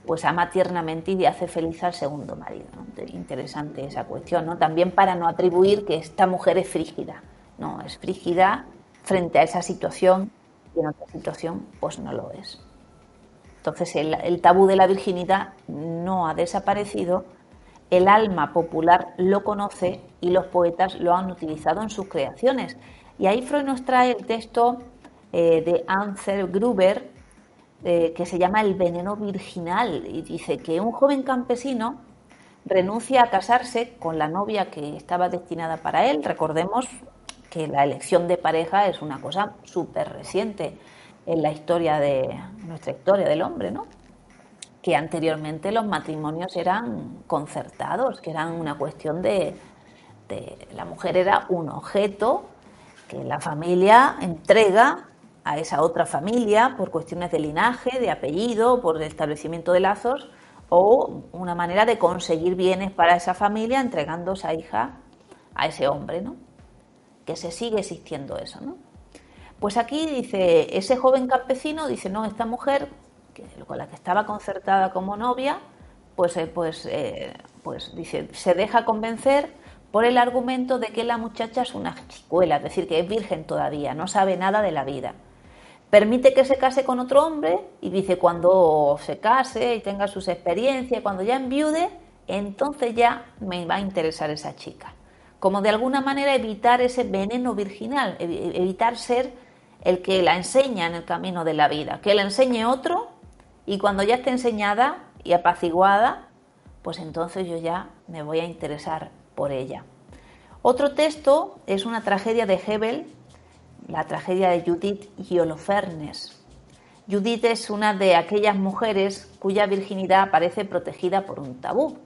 [SPEAKER 2] pues ama tiernamente y hace feliz al segundo marido. Interesante esa cuestión, ¿no? También para no atribuir que esta mujer es frígida. No, es frígida frente a esa situación y en otra situación pues no lo es. Entonces el, el tabú de la virginidad no ha desaparecido, el alma popular lo conoce y los poetas lo han utilizado en sus creaciones. Y ahí Freud nos trae el texto eh, de Ansel Gruber, eh, que se llama El veneno virginal y dice que un joven campesino renuncia a casarse con la novia que estaba destinada para él. Recordemos que la elección de pareja es una cosa súper reciente en la historia de nuestra historia del hombre, ¿no? Que anteriormente los matrimonios eran concertados, que eran una cuestión de, de la mujer era un objeto que la familia entrega a esa otra familia por cuestiones de linaje, de apellido, por el establecimiento de lazos o una manera de conseguir bienes para esa familia entregando esa hija a ese hombre, ¿no? Que se sigue existiendo eso, ¿no? Pues aquí dice, ese joven campesino dice, no, esta mujer con la que estaba concertada como novia, pues, eh, pues, eh, pues dice, se deja convencer por el argumento de que la muchacha es una chicuela, es decir, que es virgen todavía, no sabe nada de la vida permite que se case con otro hombre y dice cuando se case y tenga sus experiencias, cuando ya enviude, entonces ya me va a interesar esa chica. Como de alguna manera evitar ese veneno virginal, evitar ser el que la enseña en el camino de la vida, que la enseñe otro y cuando ya esté enseñada y apaciguada, pues entonces yo ya me voy a interesar por ella. Otro texto es una tragedia de Hebel la tragedia de Judith y Holofernes. Judith es una de aquellas mujeres cuya virginidad parece protegida por un tabú.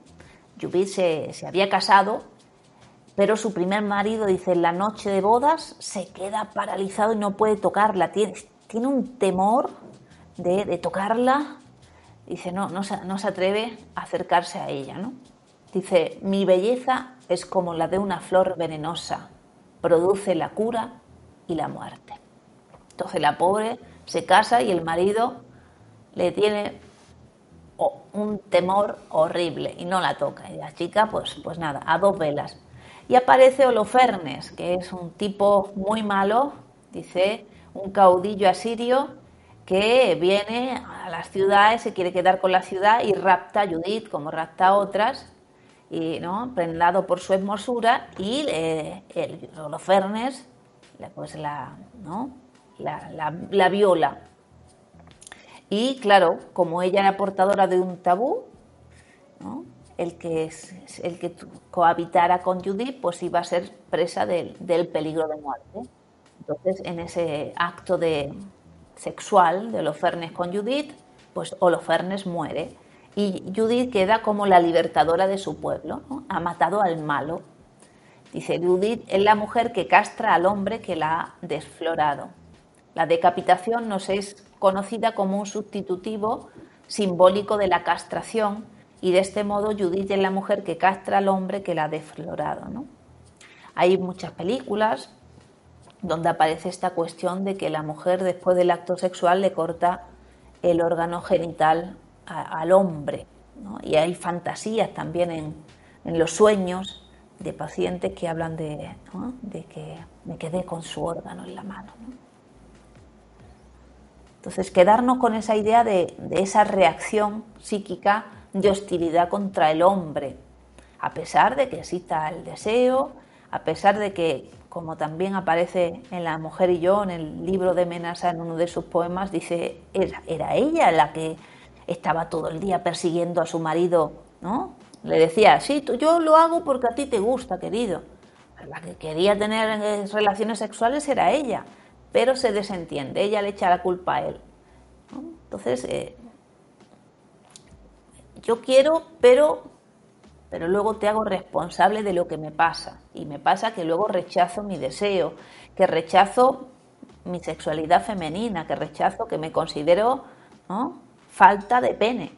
[SPEAKER 2] Judith se, había casado, pero su primer marido, dice, en la noche de bodas se queda paralizado y no puede tocarla. Tiene, tiene un temor de, tocarla. Dice, no, no se, no se atreve a acercarse a ella, ¿no? Dice, mi belleza es como la de una flor venenosa, produce la cura y la muerte. Entonces la pobre se casa y el marido le tiene un temor horrible y no la toca. Y la chica, pues, pues nada, a dos velas. Y aparece Holofernes, que es un tipo muy malo, dice, un caudillo asirio que viene a las ciudades, se quiere quedar con la ciudad y rapta a Judith, como rapta a otras, y no prendado por su hermosura, y eh, el Holofernes pues la, ¿no? la, viola. Y claro, como ella era portadora de un tabú, el, que, el que cohabitara con Judith, pues iba a ser presa del, peligro de muerte. Entonces, en ese acto de sexual de Holofernes con Judith, pues Holofernes muere y Judith queda como la libertadora de su pueblo, ha matado al malo. Dice, Judith es la mujer que castra al hombre que la ha desflorado. La decapitación nos es conocida como un sustitutivo simbólico de la castración y de este modo Judith es la mujer que castra al hombre que la ha desflorado. ¿no? Hay muchas películas donde aparece esta cuestión de que la mujer después del acto sexual le corta el órgano genital al hombre. Y hay fantasías también en, los sueños de pacientes que hablan de, de, que me quedé con su órgano en la mano. Entonces, quedarnos con esa idea de, de esa reacción psíquica de hostilidad contra el hombre, a pesar de que exista el deseo, a pesar de que como también aparece en La Mujer y yo, en el libro de Menasa, en uno de sus poemas, dice, era, era ella la que estaba todo el día persiguiendo a su marido, ¿no? Le decía, sí, yo lo hago porque a ti te gusta, querido. La que quería tener eh, relaciones sexuales era ella, pero se desentiende, ella le echa la culpa a él. Entonces, eh, yo quiero, pero pero luego te hago responsable de lo que me pasa. Y me pasa que luego rechazo mi deseo, que rechazo mi sexualidad femenina, que rechazo que me considero falta de pene.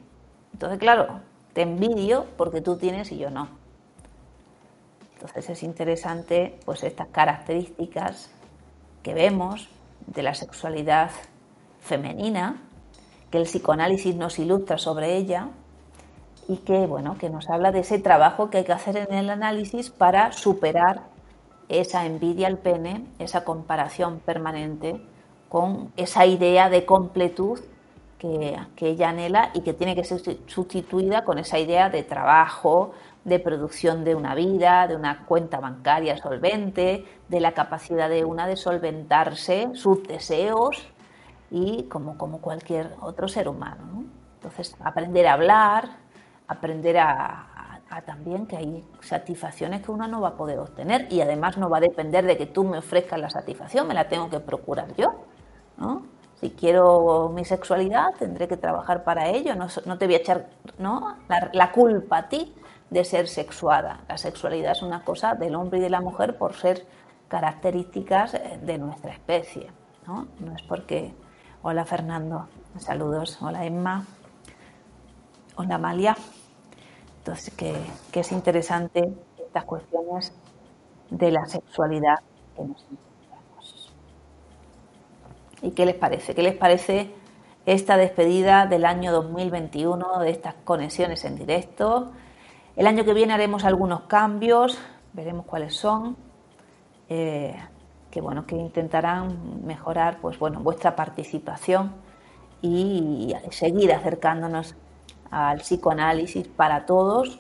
[SPEAKER 2] Entonces, claro, te envidio porque tú tienes y yo no. Entonces es interesante pues estas características que vemos de la sexualidad femenina, que el psicoanálisis nos ilustra sobre ella y que, bueno, que nos habla de ese trabajo que hay que hacer en el análisis para superar esa envidia al pene, esa comparación permanente con esa idea de completud que, que, ella anhela y que tiene que ser sustituida con esa idea de trabajo, de producción de una vida, de una cuenta bancaria solvente, de la capacidad de una de solventarse sus deseos y como, como cualquier otro ser humano. Entonces, aprender a hablar, aprender a, también que hay satisfacciones que uno no va a poder obtener y además no va a depender de que tú me ofrezcas la satisfacción, me la tengo que procurar yo. Si quiero mi sexualidad, tendré que trabajar para ello, no, te voy a echar ¿no? la, culpa a ti de ser sexuada. La sexualidad es una cosa del hombre y de la mujer por ser características eh, de nuestra especie. No, no es porque... Hola Fernando, saludos. Hola Emma. Hola Amalia. Entonces, que, es interesante estas cuestiones de la sexualidad que nos encontramos. ¿Y qué les parece? ¿Qué les parece esta despedida del año 2021 de estas conexiones en directo? El año que viene haremos algunos cambios, veremos cuáles son, eh, que bueno, que intentarán mejorar pues bueno, vuestra participación y seguir acercándonos al psicoanálisis para todos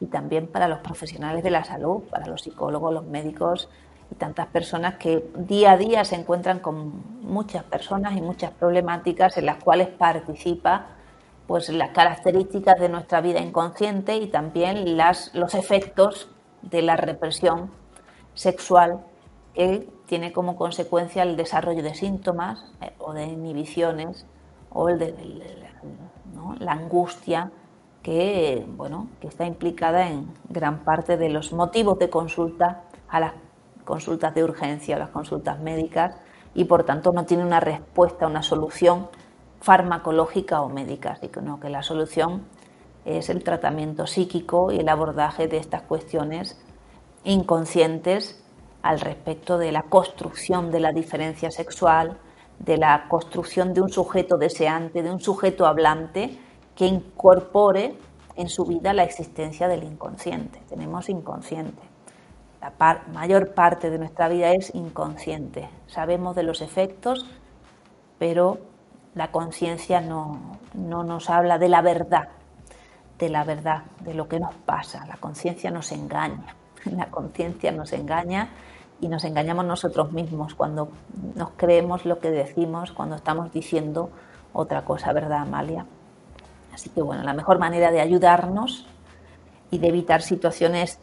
[SPEAKER 2] y también para los profesionales de la salud, para los psicólogos, los médicos y tantas personas que día a día se encuentran con muchas personas y muchas problemáticas en las cuales participa pues las características de nuestra vida inconsciente y también las, los efectos de la represión sexual que tiene como consecuencia el desarrollo de síntomas eh, o de inhibiciones o el de, la angustia que, bueno, que está implicada en gran parte de los motivos de consulta a las consultas de urgencia, a las consultas médicas y por tanto no tiene una respuesta, una solución farmacológica o médica, sino que la solución es el tratamiento psíquico y el abordaje de estas cuestiones inconscientes al respecto de la construcción de la diferencia sexual, de la construcción de un sujeto deseante, de un sujeto hablante que incorpore en su vida la existencia del inconsciente. Tenemos inconsciente. La mayor parte de nuestra vida es inconsciente. Sabemos de los efectos, pero la conciencia no, no nos habla de la verdad, de la verdad, de lo que nos pasa. La conciencia nos engaña. [laughs] La conciencia nos engaña y nos engañamos nosotros mismos cuando nos creemos lo que decimos, cuando estamos diciendo otra cosa, ¿verdad, Amalia? Así que bueno, la mejor manera de ayudarnos y de evitar situaciones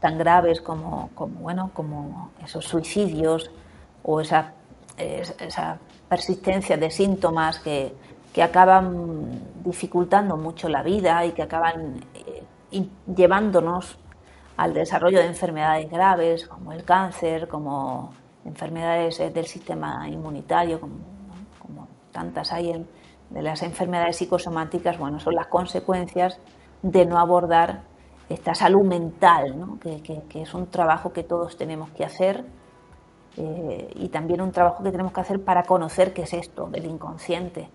[SPEAKER 2] tan graves como, bueno, como esos suicidios o esa, esa persistencia de síntomas que, que acaban dificultando mucho la vida y que acaban eh, llevándonos al desarrollo de enfermedades graves como el cáncer, como enfermedades eh, del sistema inmunitario, como, tantas hay en, de las enfermedades psicosomáticas, bueno, son las consecuencias de no abordar esta salud mental, ¿no? que, es un trabajo que todos tenemos que hacer eh, y también un trabajo que tenemos que hacer para conocer qué es esto del inconsciente,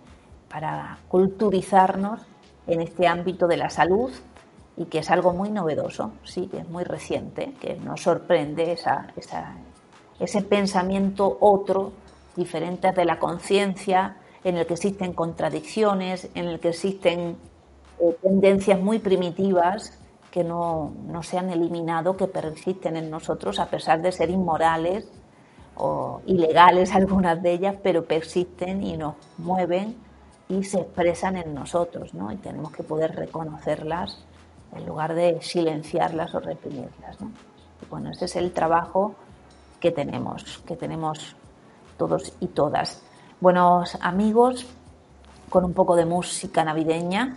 [SPEAKER 2] para culturizarnos en este ámbito de la salud y que es algo muy novedoso, sí, que es muy reciente, que nos sorprende esa, ese pensamiento otro, diferente de la conciencia, en el que existen contradicciones, en el que existen eh, tendencias muy primitivas que no, no, se han eliminado, que persisten en nosotros a pesar de ser inmorales o ilegales [laughs] algunas de ellas, pero persisten y nos mueven y se expresan en nosotros, ¿no? Y tenemos que poder reconocerlas en lugar de silenciarlas o reprimirlas, ¿no? bueno, ese es el trabajo que tenemos, que tenemos todos y todas. Buenos amigos, con un poco de música navideña,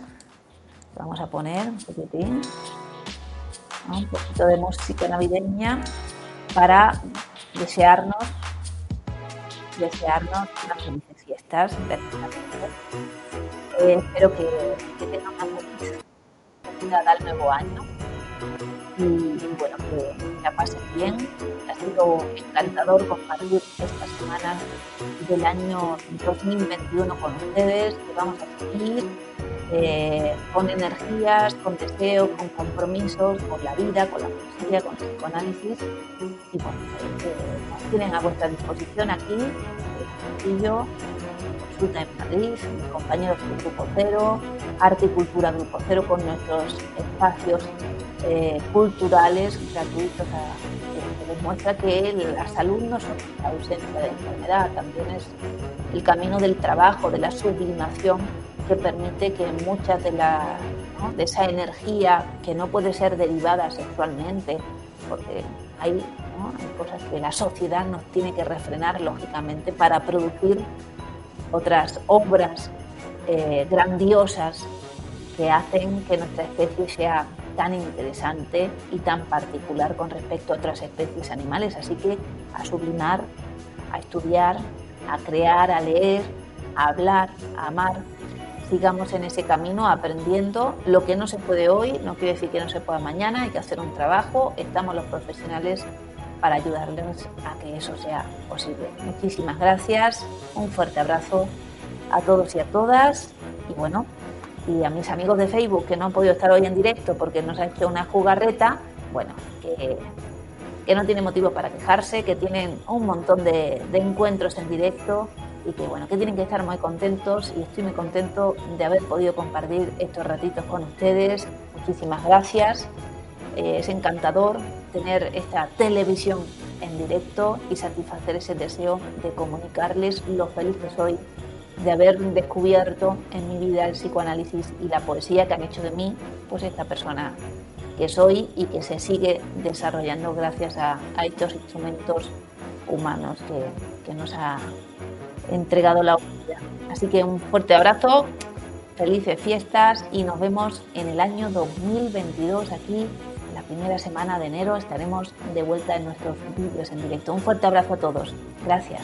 [SPEAKER 2] vamos a poner un poquitín, un poquito de música navideña para desearnos, desearnos unas felices fiestas. Eh, espero que, que tengan al nuevo año y, bueno, que la pasen bien. Ha sido encantador compartir estas semanas del año 2021 con ustedes, que vamos a seguir eh, con energías, con deseos, con compromisos, con la vida, con la poesía, con el psicoanálisis. Y bueno, eh, tienen a vuestra disposición aquí, el yo, consulta en Madrid, compañeros del Grupo Cero, Arte y Cultura Grupo Cero, con nuestros espacios eh, culturales gratuitos que demuestra que la salud no es la ausencia de enfermedad, también es el camino del trabajo, de la sublimación que permite que muchas de, la, de esa energía que no puede ser derivada sexualmente, porque hay, cosas que la sociedad nos tiene que refrenar lógicamente para producir otras obras eh, grandiosas que hacen que nuestra especie sea tan interesante y tan particular con respecto a otras especies animales. Así que a sublimar, a estudiar, a crear, a leer, a hablar, a amar, sigamos en ese camino aprendiendo. Lo que no se puede hoy no quiere decir que no se pueda mañana, hay que hacer un trabajo. Estamos los profesionales para ayudarles a que eso sea posible. Muchísimas gracias, un fuerte abrazo a todos y a todas y bueno, y a mis amigos de Facebook que no han podido estar hoy en directo porque nos ha hecho una jugarreta, bueno, que, no tiene motivo para quejarse, que tienen un montón de, de encuentros en directo y que bueno, que tienen que estar muy contentos y estoy muy contento de haber podido compartir estos ratitos con ustedes. Muchísimas gracias. Eh, es encantador tener esta televisión en directo y satisfacer ese deseo de comunicarles lo feliz que soy de haber descubierto en mi vida el psicoanálisis y la poesía que han hecho de mí pues esta persona que soy y que se sigue desarrollando gracias a, estos instrumentos humanos que, que nos ha entregado la humanidad. Así que un fuerte abrazo, felices fiestas y nos vemos en el año 2022 aquí, la primera semana de enero. Estaremos de vuelta en nuestros vídeos en directo. Un fuerte abrazo a todos. Gracias.